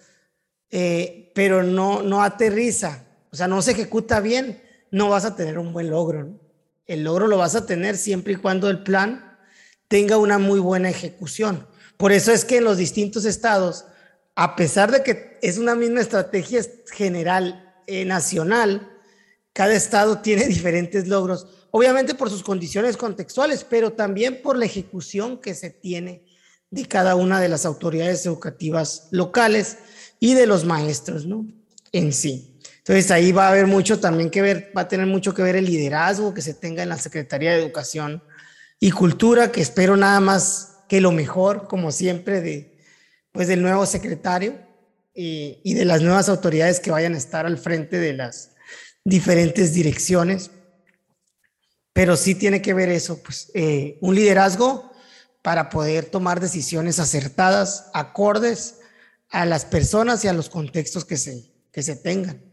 eh, pero no, no aterriza, o sea, no se ejecuta bien, no vas a tener un buen logro. El logro lo vas a tener siempre y cuando el plan tenga una muy buena ejecución. Por eso es que en los distintos estados, a pesar de que es una misma estrategia general eh, nacional, cada estado [LAUGHS] tiene diferentes logros, obviamente por sus condiciones contextuales, pero también por la ejecución que se tiene de cada una de las autoridades educativas locales y de los maestros, ¿no? En sí. Entonces ahí va a haber mucho también que ver, va a tener mucho que ver el liderazgo que se tenga en la Secretaría de Educación y Cultura, que espero nada más que lo mejor, como siempre, de, pues del nuevo secretario y, de las nuevas autoridades que vayan a estar al frente de las diferentes direcciones. Pero sí tiene que ver eso, pues eh, un liderazgo para poder tomar decisiones acertadas, acordes a las personas y a los contextos que se, que se tengan.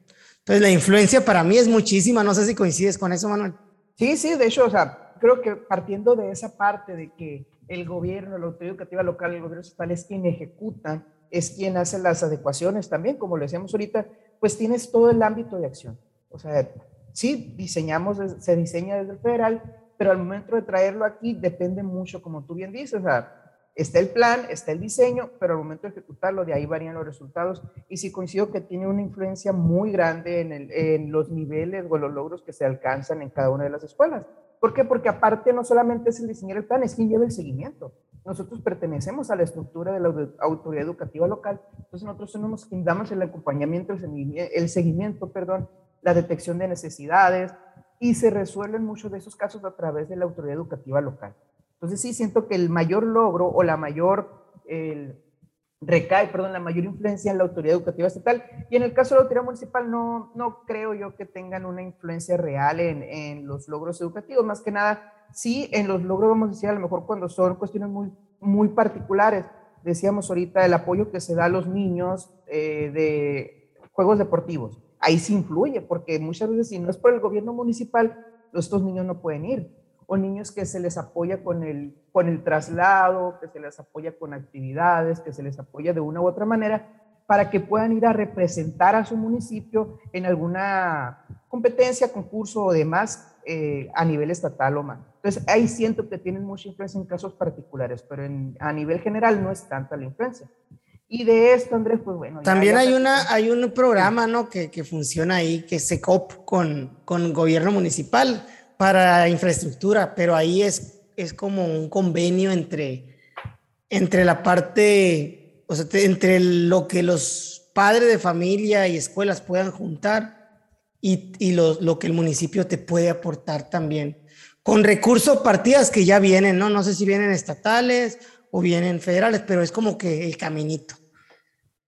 Entonces, la influencia para mí es muchísima. No sé si coincides con eso, Manuel. Sí, sí, de hecho, o sea, creo que partiendo de esa parte de que el gobierno, la autoridad educativa local, el gobierno estatal es quien ejecuta, es quien hace las adecuaciones también, como lo decíamos ahorita, pues tienes todo el ámbito de acción. O sea, sí, diseñamos, se diseña desde el federal, pero al momento de traerlo aquí depende mucho, como tú bien dices, o sea, está el plan, está el diseño, pero al momento de ejecutarlo, de ahí varían los resultados. Y sí coincido que tiene una influencia muy grande en, el, los niveles o los logros que se alcanzan en cada una de las escuelas. ¿Por qué? Porque aparte no solamente es el diseñar el plan, es quien lleva el seguimiento. Nosotros pertenecemos a la estructura de la autoridad educativa local, entonces nosotros somos quien damos el acompañamiento, el seguimiento, perdón, la detección de necesidades y se resuelven muchos de esos casos a través de la autoridad educativa local. Entonces sí siento que el mayor logro o la mayor, el, recae, perdón, la mayor influencia en la autoridad educativa estatal. Y en el caso de la autoridad municipal no, no creo yo que tengan una influencia real en, en los logros educativos, más que nada, sí en los logros, vamos a decir, a lo mejor cuando son cuestiones muy, muy particulares. Decíamos ahorita el apoyo que se da a los niños eh, de juegos deportivos. Ahí sí influye, porque muchas veces si no es por el gobierno municipal, estos niños no pueden ir o niños que se les apoya con el, con el traslado, que se les apoya con actividades, que se les apoya de una u otra manera para que puedan ir a representar a su municipio en alguna competencia, concurso o demás eh, a nivel estatal o más. Entonces, ahí siento que tienen mucha influencia en casos particulares, pero en, a nivel general no es tanta la influencia. Y de esto, Andrés, pues bueno. También hay, una, hay un programa, ¿no? Que, que funciona ahí, que se COP con, con gobierno municipal para infraestructura, pero ahí es, es como un convenio entre, entre la parte, o sea, entre lo que los padres de familia y escuelas puedan juntar y, y lo, lo, que el municipio te puede aportar también. Con recursos partidas que ya vienen, ¿no? No sé si vienen estatales o vienen federales, pero es como que el caminito.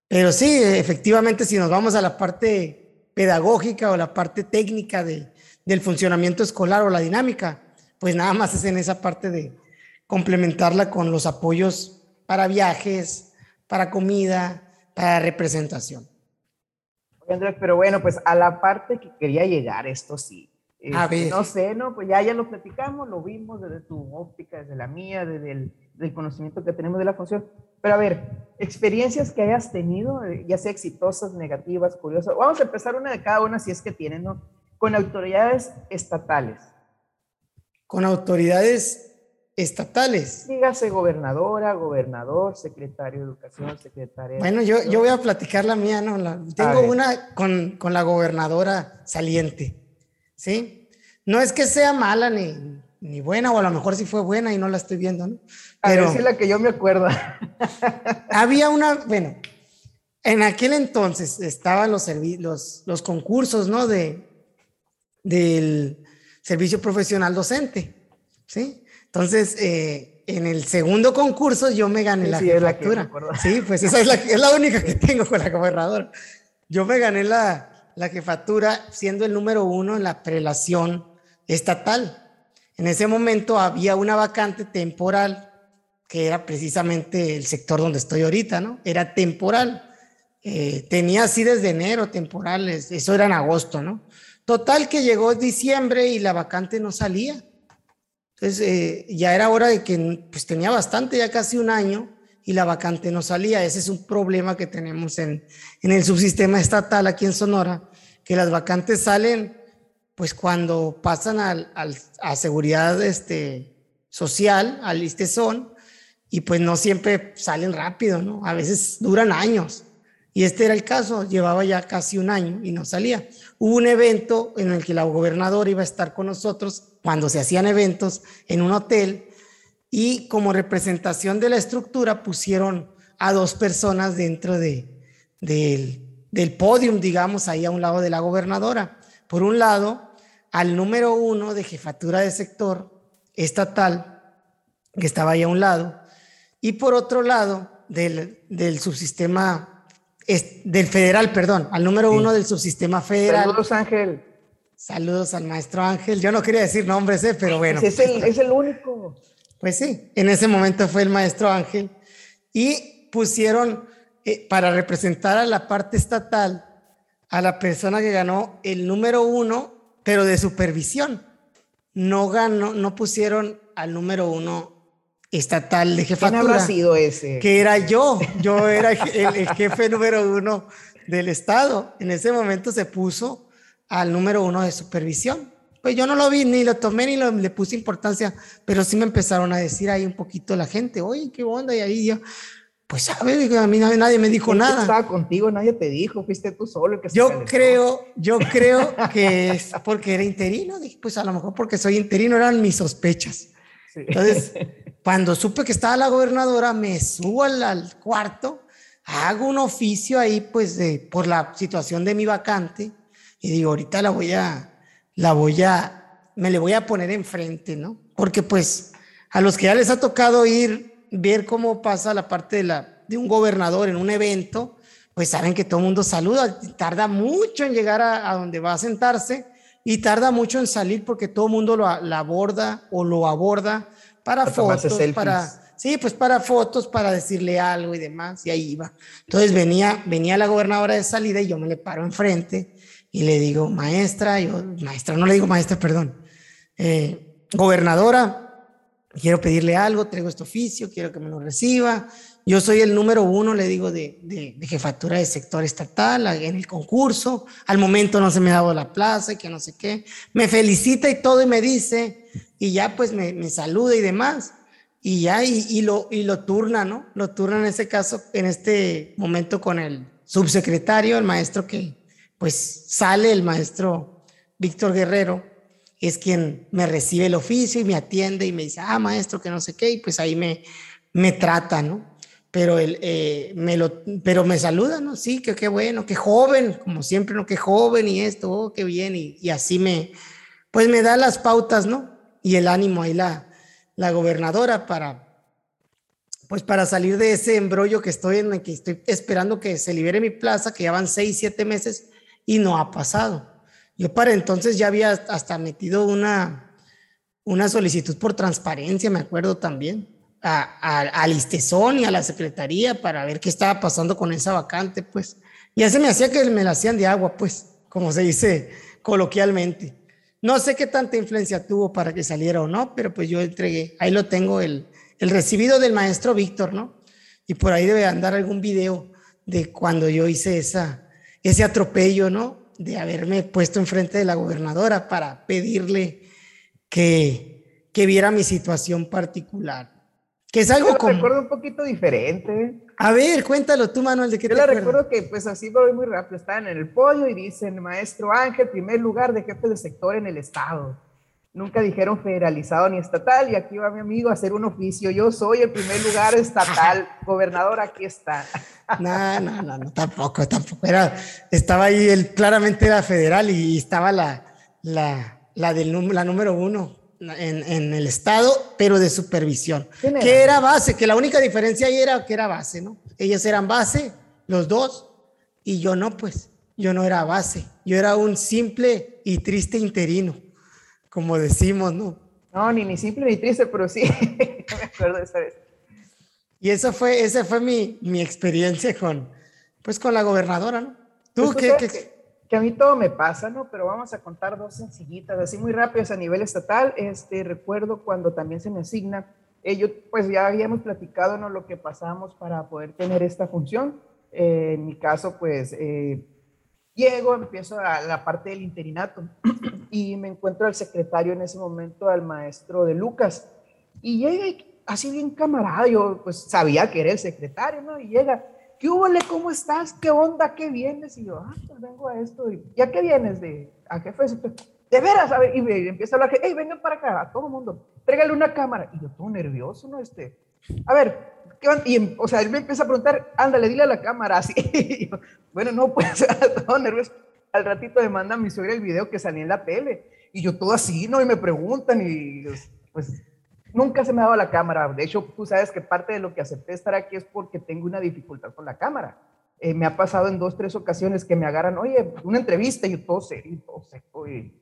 Pero sí, efectivamente, si nos vamos a la parte pedagógica o la parte técnica de, del funcionamiento escolar o la dinámica, pues nada más es en esa parte de complementarla con los apoyos para viajes, para comida, para representación. Andrés, pero bueno, pues a la parte que quería llegar, esto sí. a este, ver. No sé, ¿no? Pues ya, ya lo platicamos, lo vimos desde tu óptica, desde la mía, desde el del conocimiento que tenemos de la función. Pero a ver, experiencias que hayas tenido, eh, ya sea exitosas, negativas, curiosas. Vamos a empezar una de cada una si es que tienen, ¿no? Con autoridades estatales. Con autoridades estatales. Dígase gobernadora, gobernador, secretario de educación, secretaria. Bueno, yo, yo voy a platicar la mía, ¿no? tengo una con, con, la gobernadora saliente, ¿sí? No es que sea mala ni, ni, buena, o a lo mejor sí fue buena y no la estoy viendo, ¿no? Pero a ver la que yo me acuerdo. [LAUGHS] había una, bueno, en aquel entonces estaban los, los, los concursos, ¿no? De, del servicio profesional docente, ¿sí? Entonces, eh, en el segundo concurso yo me gané la jefatura. sí, pues esa es la, es la única que tengo con la gobernadora. Yo me gané la, la jefatura siendo el número uno en la prelación estatal. En ese momento había una vacante temporal que era precisamente el sector donde estoy ahorita, ¿no? Era temporal. Eh, tenía así desde enero temporales, eso era en agosto, ¿no? Total que llegó diciembre y la vacante no salía. Entonces eh, ya era hora de que pues tenía bastante, ya casi un año, y la vacante no salía. Ese es un problema que tenemos en, en el subsistema estatal aquí en Sonora, que las vacantes salen pues cuando pasan al, a seguridad este, social, al ISTESON, y pues no siempre salen rápido, ¿no? A veces duran años. Y este era el caso, llevaba ya casi un año y no salía. Hubo un evento en el que la gobernadora iba a estar con nosotros cuando se hacían eventos en un hotel y como representación de la estructura pusieron a dos personas dentro de, del, del podium, digamos, ahí a un lado de la gobernadora. Por un lado, al número uno de jefatura de sector estatal, que estaba ahí a un lado, y por otro lado, del, del subsistema, del federal, perdón, al número uno del subsistema federal. Saludos, Ángel. Saludos al maestro Ángel. Yo no quería decir nombres, ¿eh? pero bueno. Es el, es el único. Pues sí, en ese momento fue el maestro Ángel. Y pusieron eh, para representar a la parte estatal a la persona que ganó el número uno, pero de supervisión. No ganó, no pusieron al número uno estatal de jefatura. ¿Quién habrá sido ese? Que era yo. Yo era el, jefe número uno del estado. En ese momento se puso al número uno de supervisión. Pues yo no lo vi, ni lo tomé, ni le puse importancia, pero sí me empezaron a decir ahí un poquito la gente, oye, qué onda, y ahí yo, pues sabe, a mí nadie me dijo nada. Estaba contigo, nadie te dijo, fuiste tú solo el que Yo creo, yo creo que es porque era interino, dije, pues a lo mejor porque soy interino eran mis sospechas. Entonces, cuando supe que estaba la gobernadora, me subo al, cuarto, hago un oficio ahí, pues, por la situación de mi vacante, y digo, ahorita la voy a, la voy a, me le voy a poner enfrente, ¿no? Porque pues a los que ya les ha tocado ir ver cómo pasa la parte de, la, de un gobernador en un evento, pues saben que todo el mundo saluda, tarda mucho en llegar a, donde va a sentarse y tarda mucho en salir porque todo el mundo lo, aborda o lo aborda para, fotos, para, sí, pues para fotos, para decirle algo y demás, y ahí iba. Entonces venía, venía la gobernadora de salida y yo me le paro enfrente y le digo, maestra, yo, maestra, no le digo maestra, perdón, eh, gobernadora, quiero pedirle algo, traigo este oficio, quiero que me lo reciba. Yo soy el número uno, le digo, de, de, jefatura de sector estatal en el concurso. Al momento no se me ha dado la plaza y que no sé qué. Me felicita y todo y me dice, y ya pues me, me saluda y demás. Y ya, y, y, lo, y lo turna, ¿no? Lo turna en ese caso, en este momento con el subsecretario, el maestro que, pues sale el maestro Víctor Guerrero, es quien me recibe el oficio y me atiende y me dice, ah, maestro, que no sé qué, y pues ahí me, me trata, ¿no? Pero, él, eh, me lo, pero me saluda, ¿no? Sí, que qué bueno, qué joven, como siempre, ¿no? Qué joven y esto, oh, qué bien, y, y, así me, pues me da las pautas, ¿no? Y el ánimo ahí la, la gobernadora para, pues para salir de ese embrollo que estoy en, que estoy esperando que se libere mi plaza, que ya van seis, siete meses y no ha pasado. Yo para entonces ya había hasta metido una, una solicitud por transparencia, me acuerdo también, a, al ISTESON y a la Secretaría para ver qué estaba pasando con esa vacante, pues. Ya se me hacía que me la hacían de agua, pues, como se dice coloquialmente. No sé qué tanta influencia tuvo para que saliera o no, pero pues yo entregué, ahí lo tengo, el, el recibido del maestro Víctor, ¿no? Y por ahí debe andar algún video de cuando yo hice esa, ese atropello, ¿no? de haberme puesto enfrente de la gobernadora para pedirle que, que viera mi situación particular. Que es algo como... recuerdo un poquito diferente. A ver, cuéntalo tú, Manuel, ¿de qué Yo te la recuerdo que, pues así voy muy rápido, estaban en el podio y dicen, maestro Ángel, primer lugar de jefe de sector en el estado. Nunca dijeron federalizado ni estatal y aquí va mi amigo a hacer un oficio. Yo soy el primer lugar estatal, [LAUGHS] gobernador, aquí está. No, no, no, no, tampoco, tampoco. Era, estaba ahí, él claramente era federal y estaba la, la, la, del, la número uno en, en, el estado, pero de supervisión. Que era base, que la única diferencia ahí era que era base, ¿no? Ellos eran base, los dos, y yo no, pues, yo no era base, yo era un simple y triste interino, como decimos, ¿no? No, ni, ni simple ni triste, pero sí, [LAUGHS] me acuerdo de esa vez. Y esa fue, esa fue mi, mi experiencia con, pues con la gobernadora, ¿no? ¿Tú pues, qué, Que, a mí todo me pasa, ¿no? Pero vamos a contar dos sencillitas, así muy rápidas a nivel estatal. Este, recuerdo cuando también se me asigna, eh, pues ya habíamos platicado, ¿no? Lo que pasamos para poder tener esta función. Eh, en mi caso, pues, eh, Llego, empiezo a la parte del interinato [CLEARS THROAT] y me encuentro al secretario en ese momento, al maestro de Lucas. Y llega así bien camarada, yo pues sabía que era el secretario, ¿no? Y llega, ¿qué hubo, ¿Cómo estás? ¿Qué onda? ¿Qué vienes? Y yo, ah, pues vengo a esto. Y, ¿Ya qué vienes? De, ¿A jefe? De veras, a ver, y me empieza a hablar, hey, vengan para acá, a todo el mundo, trégale una cámara. Y yo todo nervioso, ¿no? Este, a ver, ¿qué van? Y, o sea, él me empieza a preguntar, ándale, dile a la cámara, [LAUGHS] así. bueno, no, pues, [LAUGHS] todo nervioso. Al ratito me manda mi suegra el video que salía en la tele. Y yo todo así, ¿no? Y me preguntan y pues nunca se me ha dado la cámara. De hecho, tú sabes que parte de lo que acepté estar aquí es porque tengo una dificultad con la cámara. Eh, me ha pasado en dos, tres ocasiones que me agarran, oye, una entrevista y yo todo serio, todo seco y,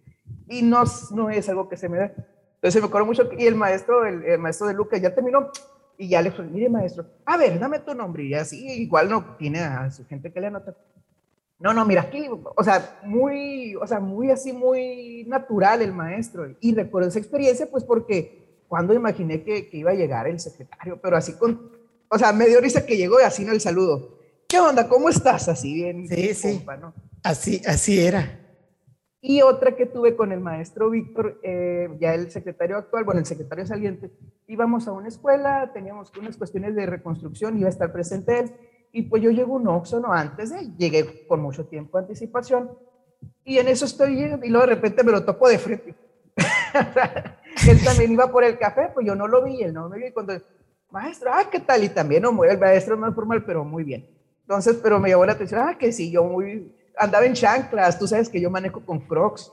y no, no es algo que se me da. Entonces me acuerdo mucho y el maestro, el, maestro de Lucas ya terminó y ya le dije, mire maestro, a ver, dame tu nombre y así, igual no tiene a su gente que le anota. No, no, mira, aquí, o sea, muy, o sea, muy así, muy natural el maestro. Y recuerdo esa experiencia, pues porque cuando imaginé que, que iba a llegar el secretario, pero así con, o sea, me dio risa que llegó y así no el saludo. ¿Qué onda? ¿Cómo estás? Así bien. Sí, sí. Así, así era. Y otra que tuve con el maestro Víctor, eh, ya el secretario actual, bueno, el secretario saliente, íbamos a una escuela, teníamos unas cuestiones de reconstrucción, iba a estar presente él, y pues yo llego un Oxxo, ¿no? Antes de, llegué con mucho tiempo de anticipación, y en eso estoy y luego de repente me lo topo de frente. [LAUGHS] él también iba por el café, pues yo no lo vi, él no me vi cuando, maestro, ah, ¿qué tal? Y también, no, el maestro más formal, pero muy bien. Entonces, pero me llamó la atención, ah, que sí, yo muy, andaba en chanclas, tú sabes que yo manejo con crocs.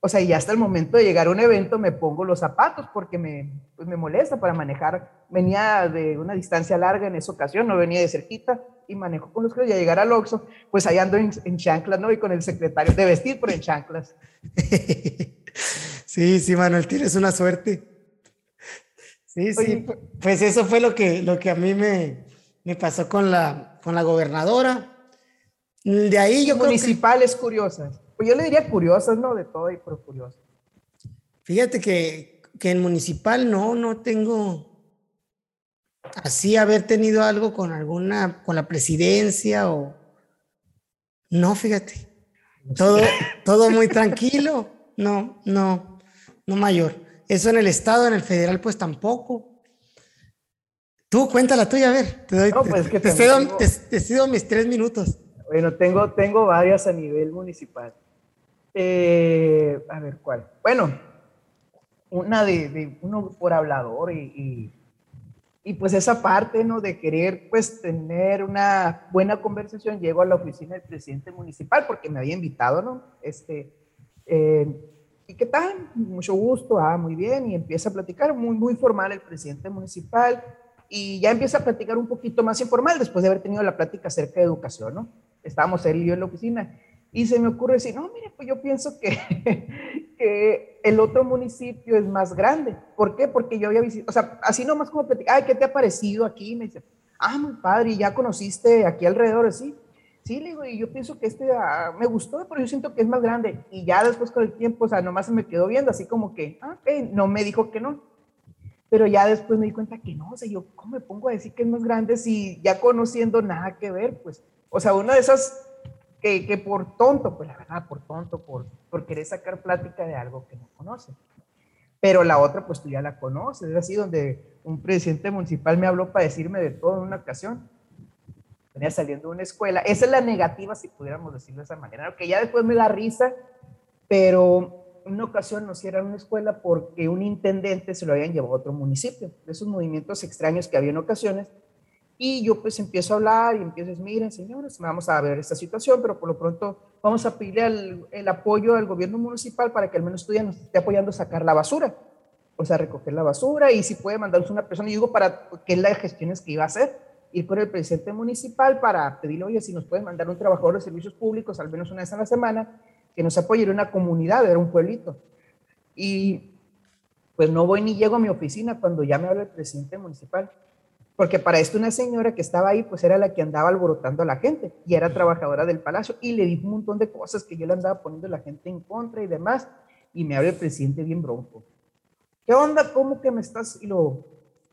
O sea, y hasta el momento de llegar a un evento me pongo los zapatos porque me, pues me molesta para manejar. Venía de una distancia larga en esa ocasión, no venía de cerquita y manejo con los crocs. Y a llegar al Oxxo, pues ahí ando en, chanclas, ¿no? Y con el secretario de vestir, pero en chanclas. [LAUGHS] Sí, sí, Manuel, tienes una suerte. Sí, sí. pues eso fue lo que, lo que a mí me, me pasó con la, con la gobernadora de ahí yo Municipales curiosas. Pues yo le diría curiosas, ¿no? De todo y pero curiosas. Fíjate que, que en municipal no, no tengo así haber tenido algo con alguna, con la presidencia o... No, fíjate. Todo, todo muy tranquilo. No, no, no mayor. Eso en el Estado, en el federal, pues tampoco. Tú cuéntala tuya, a ver. Te, doy, pues te, te, cedo mis tres minutos. Bueno, tengo, tengo varias a nivel municipal. Eh, a ver, ¿cuál? Bueno, una de, uno por hablador y, y, pues esa parte, ¿no? De querer, pues, tener una buena conversación. Llego a la oficina del presidente municipal porque me había invitado, ¿no? Este, eh, ¿y qué tal? Mucho gusto, ah, muy bien. Y empieza a platicar, muy, muy formal el presidente municipal. Y ya empieza a platicar un poquito más informal después de haber tenido la plática acerca de educación, ¿no? estábamos él y yo en la oficina, y se me ocurre decir, no, mire, pues yo pienso que, [LAUGHS] que el otro municipio es más grande. ¿Por qué? Porque yo había visitado, o sea, así nomás como platicar, ay, ¿qué te ha parecido aquí? me dice, ah, muy padre, ¿y ya conociste aquí alrededor? Sí, sí, le digo, y yo pienso que este ah, me gustó, pero yo siento que es más grande. Y ya después con el tiempo, o sea, nomás se me quedó viendo, así como que, ah, ok, no me dijo que no. Pero ya después me di cuenta que no, o sea, yo, ¿cómo me pongo a decir que es más grande si ya conociendo nada que ver? Pues o sea, una de esas que, que, por tonto, pues la verdad, por tonto, por, por querer sacar plática de algo que no conoce. Pero la otra, pues tú ya la conoces. Es así donde un presidente municipal me habló para decirme de todo en una ocasión. Venía saliendo de una escuela. Esa es la negativa, si pudiéramos decirlo de esa manera. Que ya después me da risa, pero una ocasión nos cierran una escuela porque un intendente se lo habían llevado a otro municipio. De esos movimientos extraños que había en ocasiones y yo pues empiezo a hablar y empiezo a decir, miren señores, vamos a ver esta situación, pero por lo pronto vamos a pedirle el, apoyo al gobierno municipal para que al menos estudian nos esté apoyando a sacar la basura, o sea, recoger la basura y si puede mandarnos una persona, y digo, para qué es la de gestiones que iba a hacer, ir con el presidente municipal para pedirle, oye, si nos pueden mandar un trabajador de servicios públicos al menos una vez a la semana, que nos apoye en una comunidad, era un pueblito. Y pues no voy ni llego a mi oficina cuando ya me habla el presidente municipal porque para esto una señora que estaba ahí, pues era la que andaba alborotando a la gente y era trabajadora del palacio y le dijo un montón de cosas que yo le andaba poniendo a la gente en contra y demás. Y me abre el presidente bien bronco. ¿Qué onda? ¿Cómo que me estás? Y lo,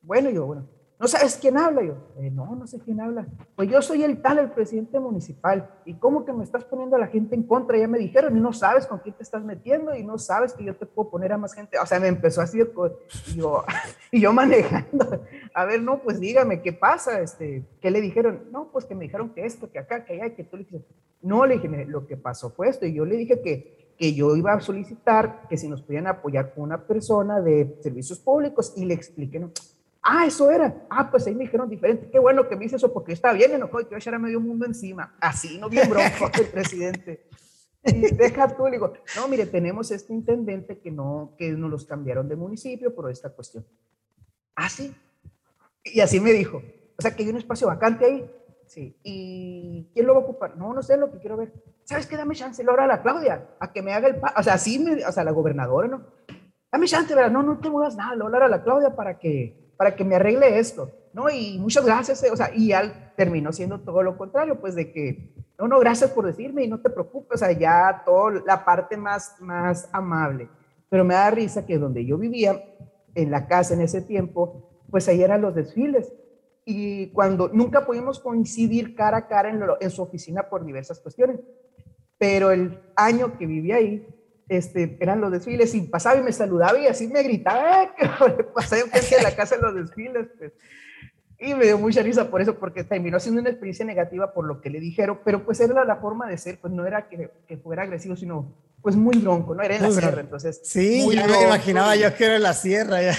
bueno, yo, bueno, ¿no sabes quién habla? yo, eh, no, no sé quién habla. Pues yo soy el tal, el presidente municipal. ¿Y cómo que me estás poniendo a la gente en contra? Ya me dijeron, y no sabes con quién te estás metiendo, y no sabes que yo te puedo poner a más gente. O sea, me empezó así, y yo, [LAUGHS] y yo manejando. A ver, no, pues dígame, ¿qué pasa? Este, ¿Qué le dijeron? No, pues que me dijeron que esto, que acá, que allá, que tú le dijiste. No, le dije, lo que pasó fue esto. Y yo le dije que, que yo iba a solicitar que si nos podían apoyar con una persona de servicios públicos, y le expliqué, no Ah, eso era. Ah, pues ahí me dijeron diferente. Qué bueno que me dice eso porque está bien enojado y que echar a medio mundo encima. Así, no bien bronco [LAUGHS] el presidente. Y deja tú, le digo, no, mire, tenemos este intendente que no, que nos los cambiaron de municipio por esta cuestión. Ah, sí. Y así me dijo. O sea, que hay un espacio vacante ahí. Sí. ¿Y quién lo va a ocupar? No, no sé lo que quiero ver. ¿Sabes qué? Dame chance, Laura, a la Claudia, a que me haga el... O sea, sí, me, o sea, la gobernadora, ¿no? Dame chance, ¿verdad? No, no te muevas nada, voy a hablar a la Claudia para que para que me arregle esto, ¿no? Y muchas gracias, eh, o sea, y al terminó siendo todo lo contrario, pues de que, no, no, gracias por decirme y no te preocupes, o sea, ya toda la parte más, más amable. Pero me da risa que donde yo vivía, en la casa en ese tiempo, pues ahí eran los desfiles. Y cuando nunca pudimos coincidir cara a cara en, en su oficina por diversas cuestiones. Pero el año que viví ahí, este, eran los desfiles y pasaba y me saludaba y así me gritaba, [LAUGHS] ¡eh! pasaba en la casa de los desfiles. Pues. Y me dio mucha risa por eso, porque terminó siendo una experiencia negativa por lo que le dijeron, pero pues era la forma de ser, pues no era que, que fuera agresivo, sino pues muy bronco, ¿no? Era en la sierra, entonces. Sí, ya me imaginaba yo que era en la sierra, ya,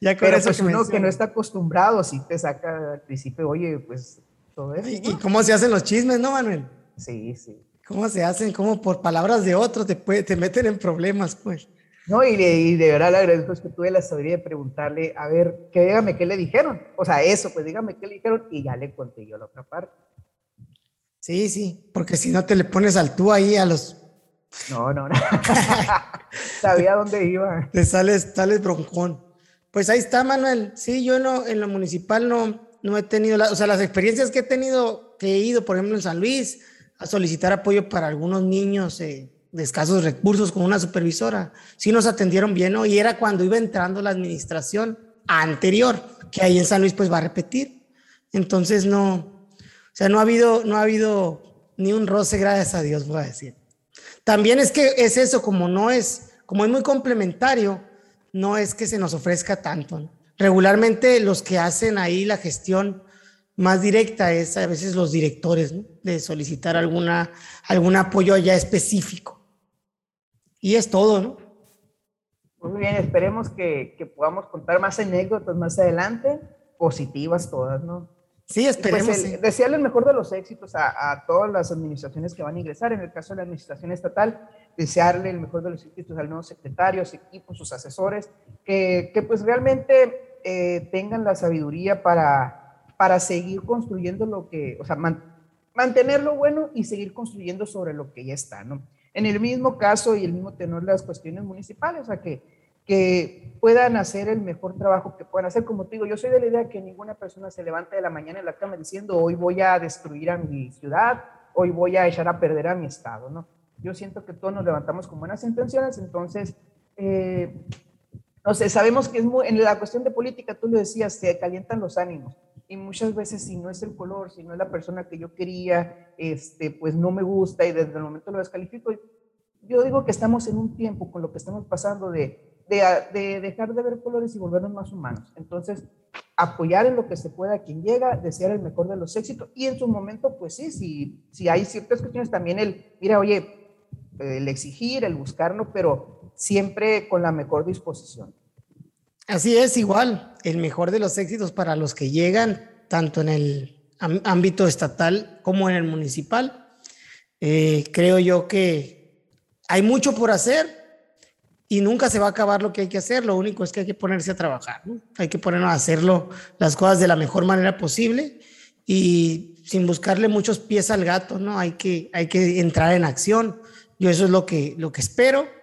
ya con eso pues uno que no está acostumbrado, si te saca al principio, oye, pues todo eso. ¿Y, ¿Y cómo se hacen los chismes, no, Manuel? Sí, sí. ¿Cómo se hacen? ¿Cómo por palabras de otros te, te meten en problemas, pues? No, y, de verdad le agradezco que tuve la sabiduría de preguntarle, a ver, que dígame qué le dijeron. O sea, eso, pues dígame qué le dijeron y ya le conté yo la otra parte. Sí, sí, porque si no te le pones al tú ahí a los... No, no, no. [LAUGHS] Sabía dónde iba. Te sales, sales broncón. Pues ahí está, Manuel. Sí, yo no, en lo municipal no, no he tenido, o sea, las experiencias que he tenido, que he ido, por ejemplo, en San Luis, a solicitar apoyo para algunos niños eh, de escasos recursos con una supervisora. Sí nos atendieron bien, ¿no? Y era cuando iba entrando la administración anterior, que ahí en San Luis pues va a repetir. Entonces no, o sea, no ha habido, no ha habido ni un roce, gracias a Dios, voy a decir. También es que es eso, como no es, como es muy complementario, no es que se nos ofrezca tanto. Regularmente los que hacen ahí la gestión más directa es a veces los directores, de solicitar alguna, algún apoyo ya específico. Y es todo, ¿no? Muy bien, esperemos que, que podamos contar más anécdotas más adelante, positivas todas, ¿no? Sí, pues, esperemos. Pues Desearle el mejor de los éxitos a, a, todas las administraciones que van a ingresar. En el caso de la administración estatal, desearle el mejor de los éxitos al nuevo secretario, su equipo, sus asesores, que, que pues realmente eh, tengan la sabiduría para para seguir construyendo lo que, o sea, mantenerlo bueno y seguir construyendo sobre lo que ya está, ¿no? En el mismo caso y el mismo tenor las cuestiones municipales, o sea, que, que puedan hacer el mejor trabajo que puedan hacer. Como te digo, yo soy de la idea que ninguna persona se levante de la mañana en la cama diciendo, hoy voy a destruir a mi ciudad, hoy voy a echar a perder a mi estado, ¿no? Yo siento que todos nos levantamos con buenas intenciones, entonces, eh, no sé, sabemos que es muy, en la cuestión de política, tú lo decías, se calientan los ánimos y muchas veces si no es el color, si no es la persona que yo quería, este, pues no me gusta y desde el momento lo descalifico. Yo digo que estamos en un tiempo con lo que estamos pasando de, de, de dejar de ver colores y volvernos más humanos. Entonces, apoyar en lo que se pueda a quien llega, desear el mejor de los éxitos y en su momento, pues sí, si, si hay ciertas cuestiones también el, mira, oye, el exigir, el buscarlo, pero siempre con la mejor disposición. Así es, igual, el mejor de los éxitos para los que llegan, tanto en el ámbito estatal como en el municipal. Eh, creo yo que hay mucho por hacer y nunca se va a acabar lo que hay que hacer. Lo único es que hay que ponerse a trabajar, hay que ponernos a hacerlo las cosas de la mejor manera posible y sin buscarle muchos pies al gato, ¿no? Hay que, hay que entrar en acción. Yo eso es lo que, lo que espero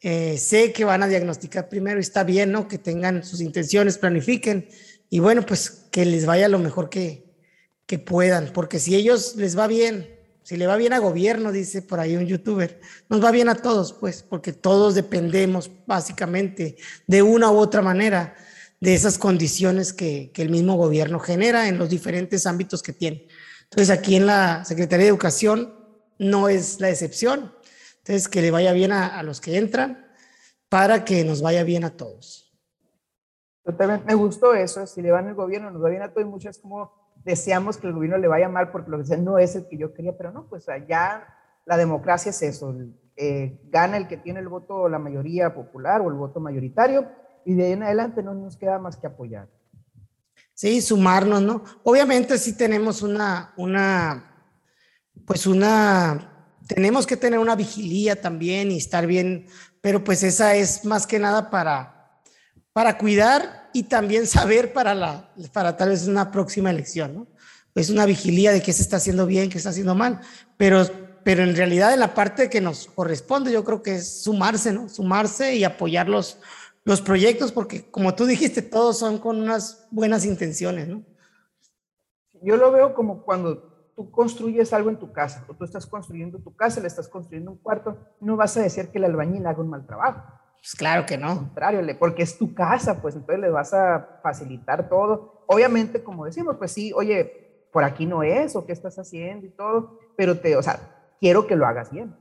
eh, sé que van a diagnosticar primero y está bien, ¿no? Que tengan sus intenciones, planifiquen y bueno, pues que les vaya lo mejor que, que puedan, porque si ellos les va bien, si le va bien a gobierno, dice por ahí un youtuber, nos va bien a todos, pues, porque todos dependemos básicamente de una u otra manera de esas condiciones que, que el mismo gobierno genera en los diferentes ámbitos que tiene. Entonces, aquí en la Secretaría de Educación no es la excepción. Entonces, que le vaya bien a, a los que entran para que nos vaya bien a todos. Totalmente, me gustó eso. Si le van el gobierno, nos va bien a todos. Y muchas como deseamos que el gobierno le vaya mal porque lo que sea no es el que yo quería, pero no, pues allá la democracia es eso. Eh, gana el que tiene el voto, la mayoría popular o el voto mayoritario, y de ahí en adelante no nos queda más que apoyar. Sí, sumarnos, ¿no? Obviamente sí tenemos una, una, pues una, tenemos que tener una vigilia también y estar bien, pero pues esa es más que nada para, para cuidar y también saber para la, para tal vez una próxima elección, ¿no? Es una vigilia de qué se está haciendo bien, qué está haciendo mal, pero, pero en realidad en la parte que nos corresponde yo creo que es sumarse, ¿no? Sumarse y apoyar los, los proyectos, porque como tú dijiste, todos son con unas buenas intenciones, ¿no? Yo lo veo como cuando tú construyes algo en tu casa, o tú estás construyendo tu casa, le estás construyendo un cuarto, no vas a decir que el albañil haga un mal trabajo. Pues claro que no. Al contrario, porque es tu casa, pues entonces le vas a facilitar todo. Obviamente, como decimos, pues sí, oye, por aquí no es, o qué estás haciendo y todo, pero te, o sea, quiero que lo hagas bien.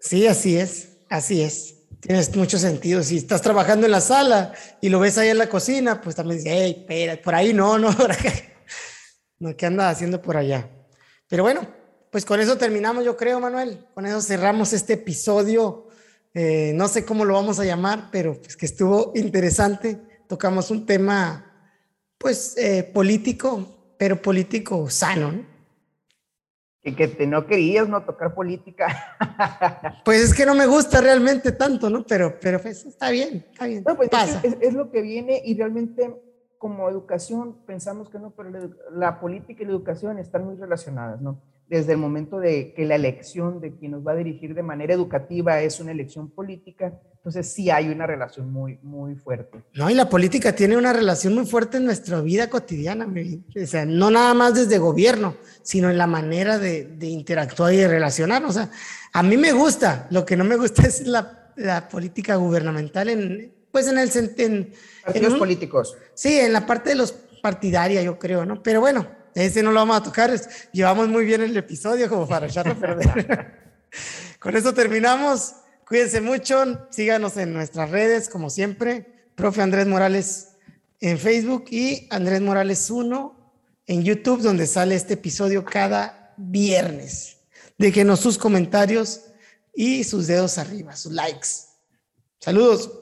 Sí, así es, así es. Tienes mucho sentido. Si estás trabajando en la sala y lo ves ahí en la cocina, pues también dices, hey, espera, por ahí no, no. [LAUGHS] No, ¿qué anda haciendo por allá? Pero bueno, pues con eso terminamos, yo creo, Manuel. Con eso cerramos este episodio. Eh, no sé cómo lo vamos a llamar, pero pues que estuvo interesante. Tocamos un tema, pues, eh, político, pero político sano, ¿no? que, que te no querías no tocar política. [LAUGHS] Pues es que no me gusta realmente tanto, ¿no? Pero, pero pues está bien, está bien. No, pues pasa. Es, es, lo que viene y realmente como educación pensamos que no, pero la, la, política y la educación están muy relacionadas, ¿no? Desde el momento de que la elección de quien nos va a dirigir de manera educativa es una elección política, entonces sí hay una relación muy, muy fuerte. No, y la política tiene una relación muy fuerte en nuestra vida cotidiana, o sea, no nada más desde gobierno, sino en la manera de, de interactuar y de relacionarnos. O sea, a mí me gusta, lo que no me gusta es la, la política gubernamental en, pues en el en, partidos en políticos. Sí, en la parte de los partidaria, yo creo, ¿no? Pero bueno, ese no lo vamos a tocar, llevamos muy bien el episodio como para [LAUGHS] echarlo a perder. [LAUGHS] Con eso terminamos. Cuídense mucho, síganos en nuestras redes, como siempre, profe Andrés Morales en Facebook y Andrés Morales 1 en YouTube, donde sale este episodio cada viernes. Déjenos sus comentarios y sus dedos arriba, sus likes. Saludos.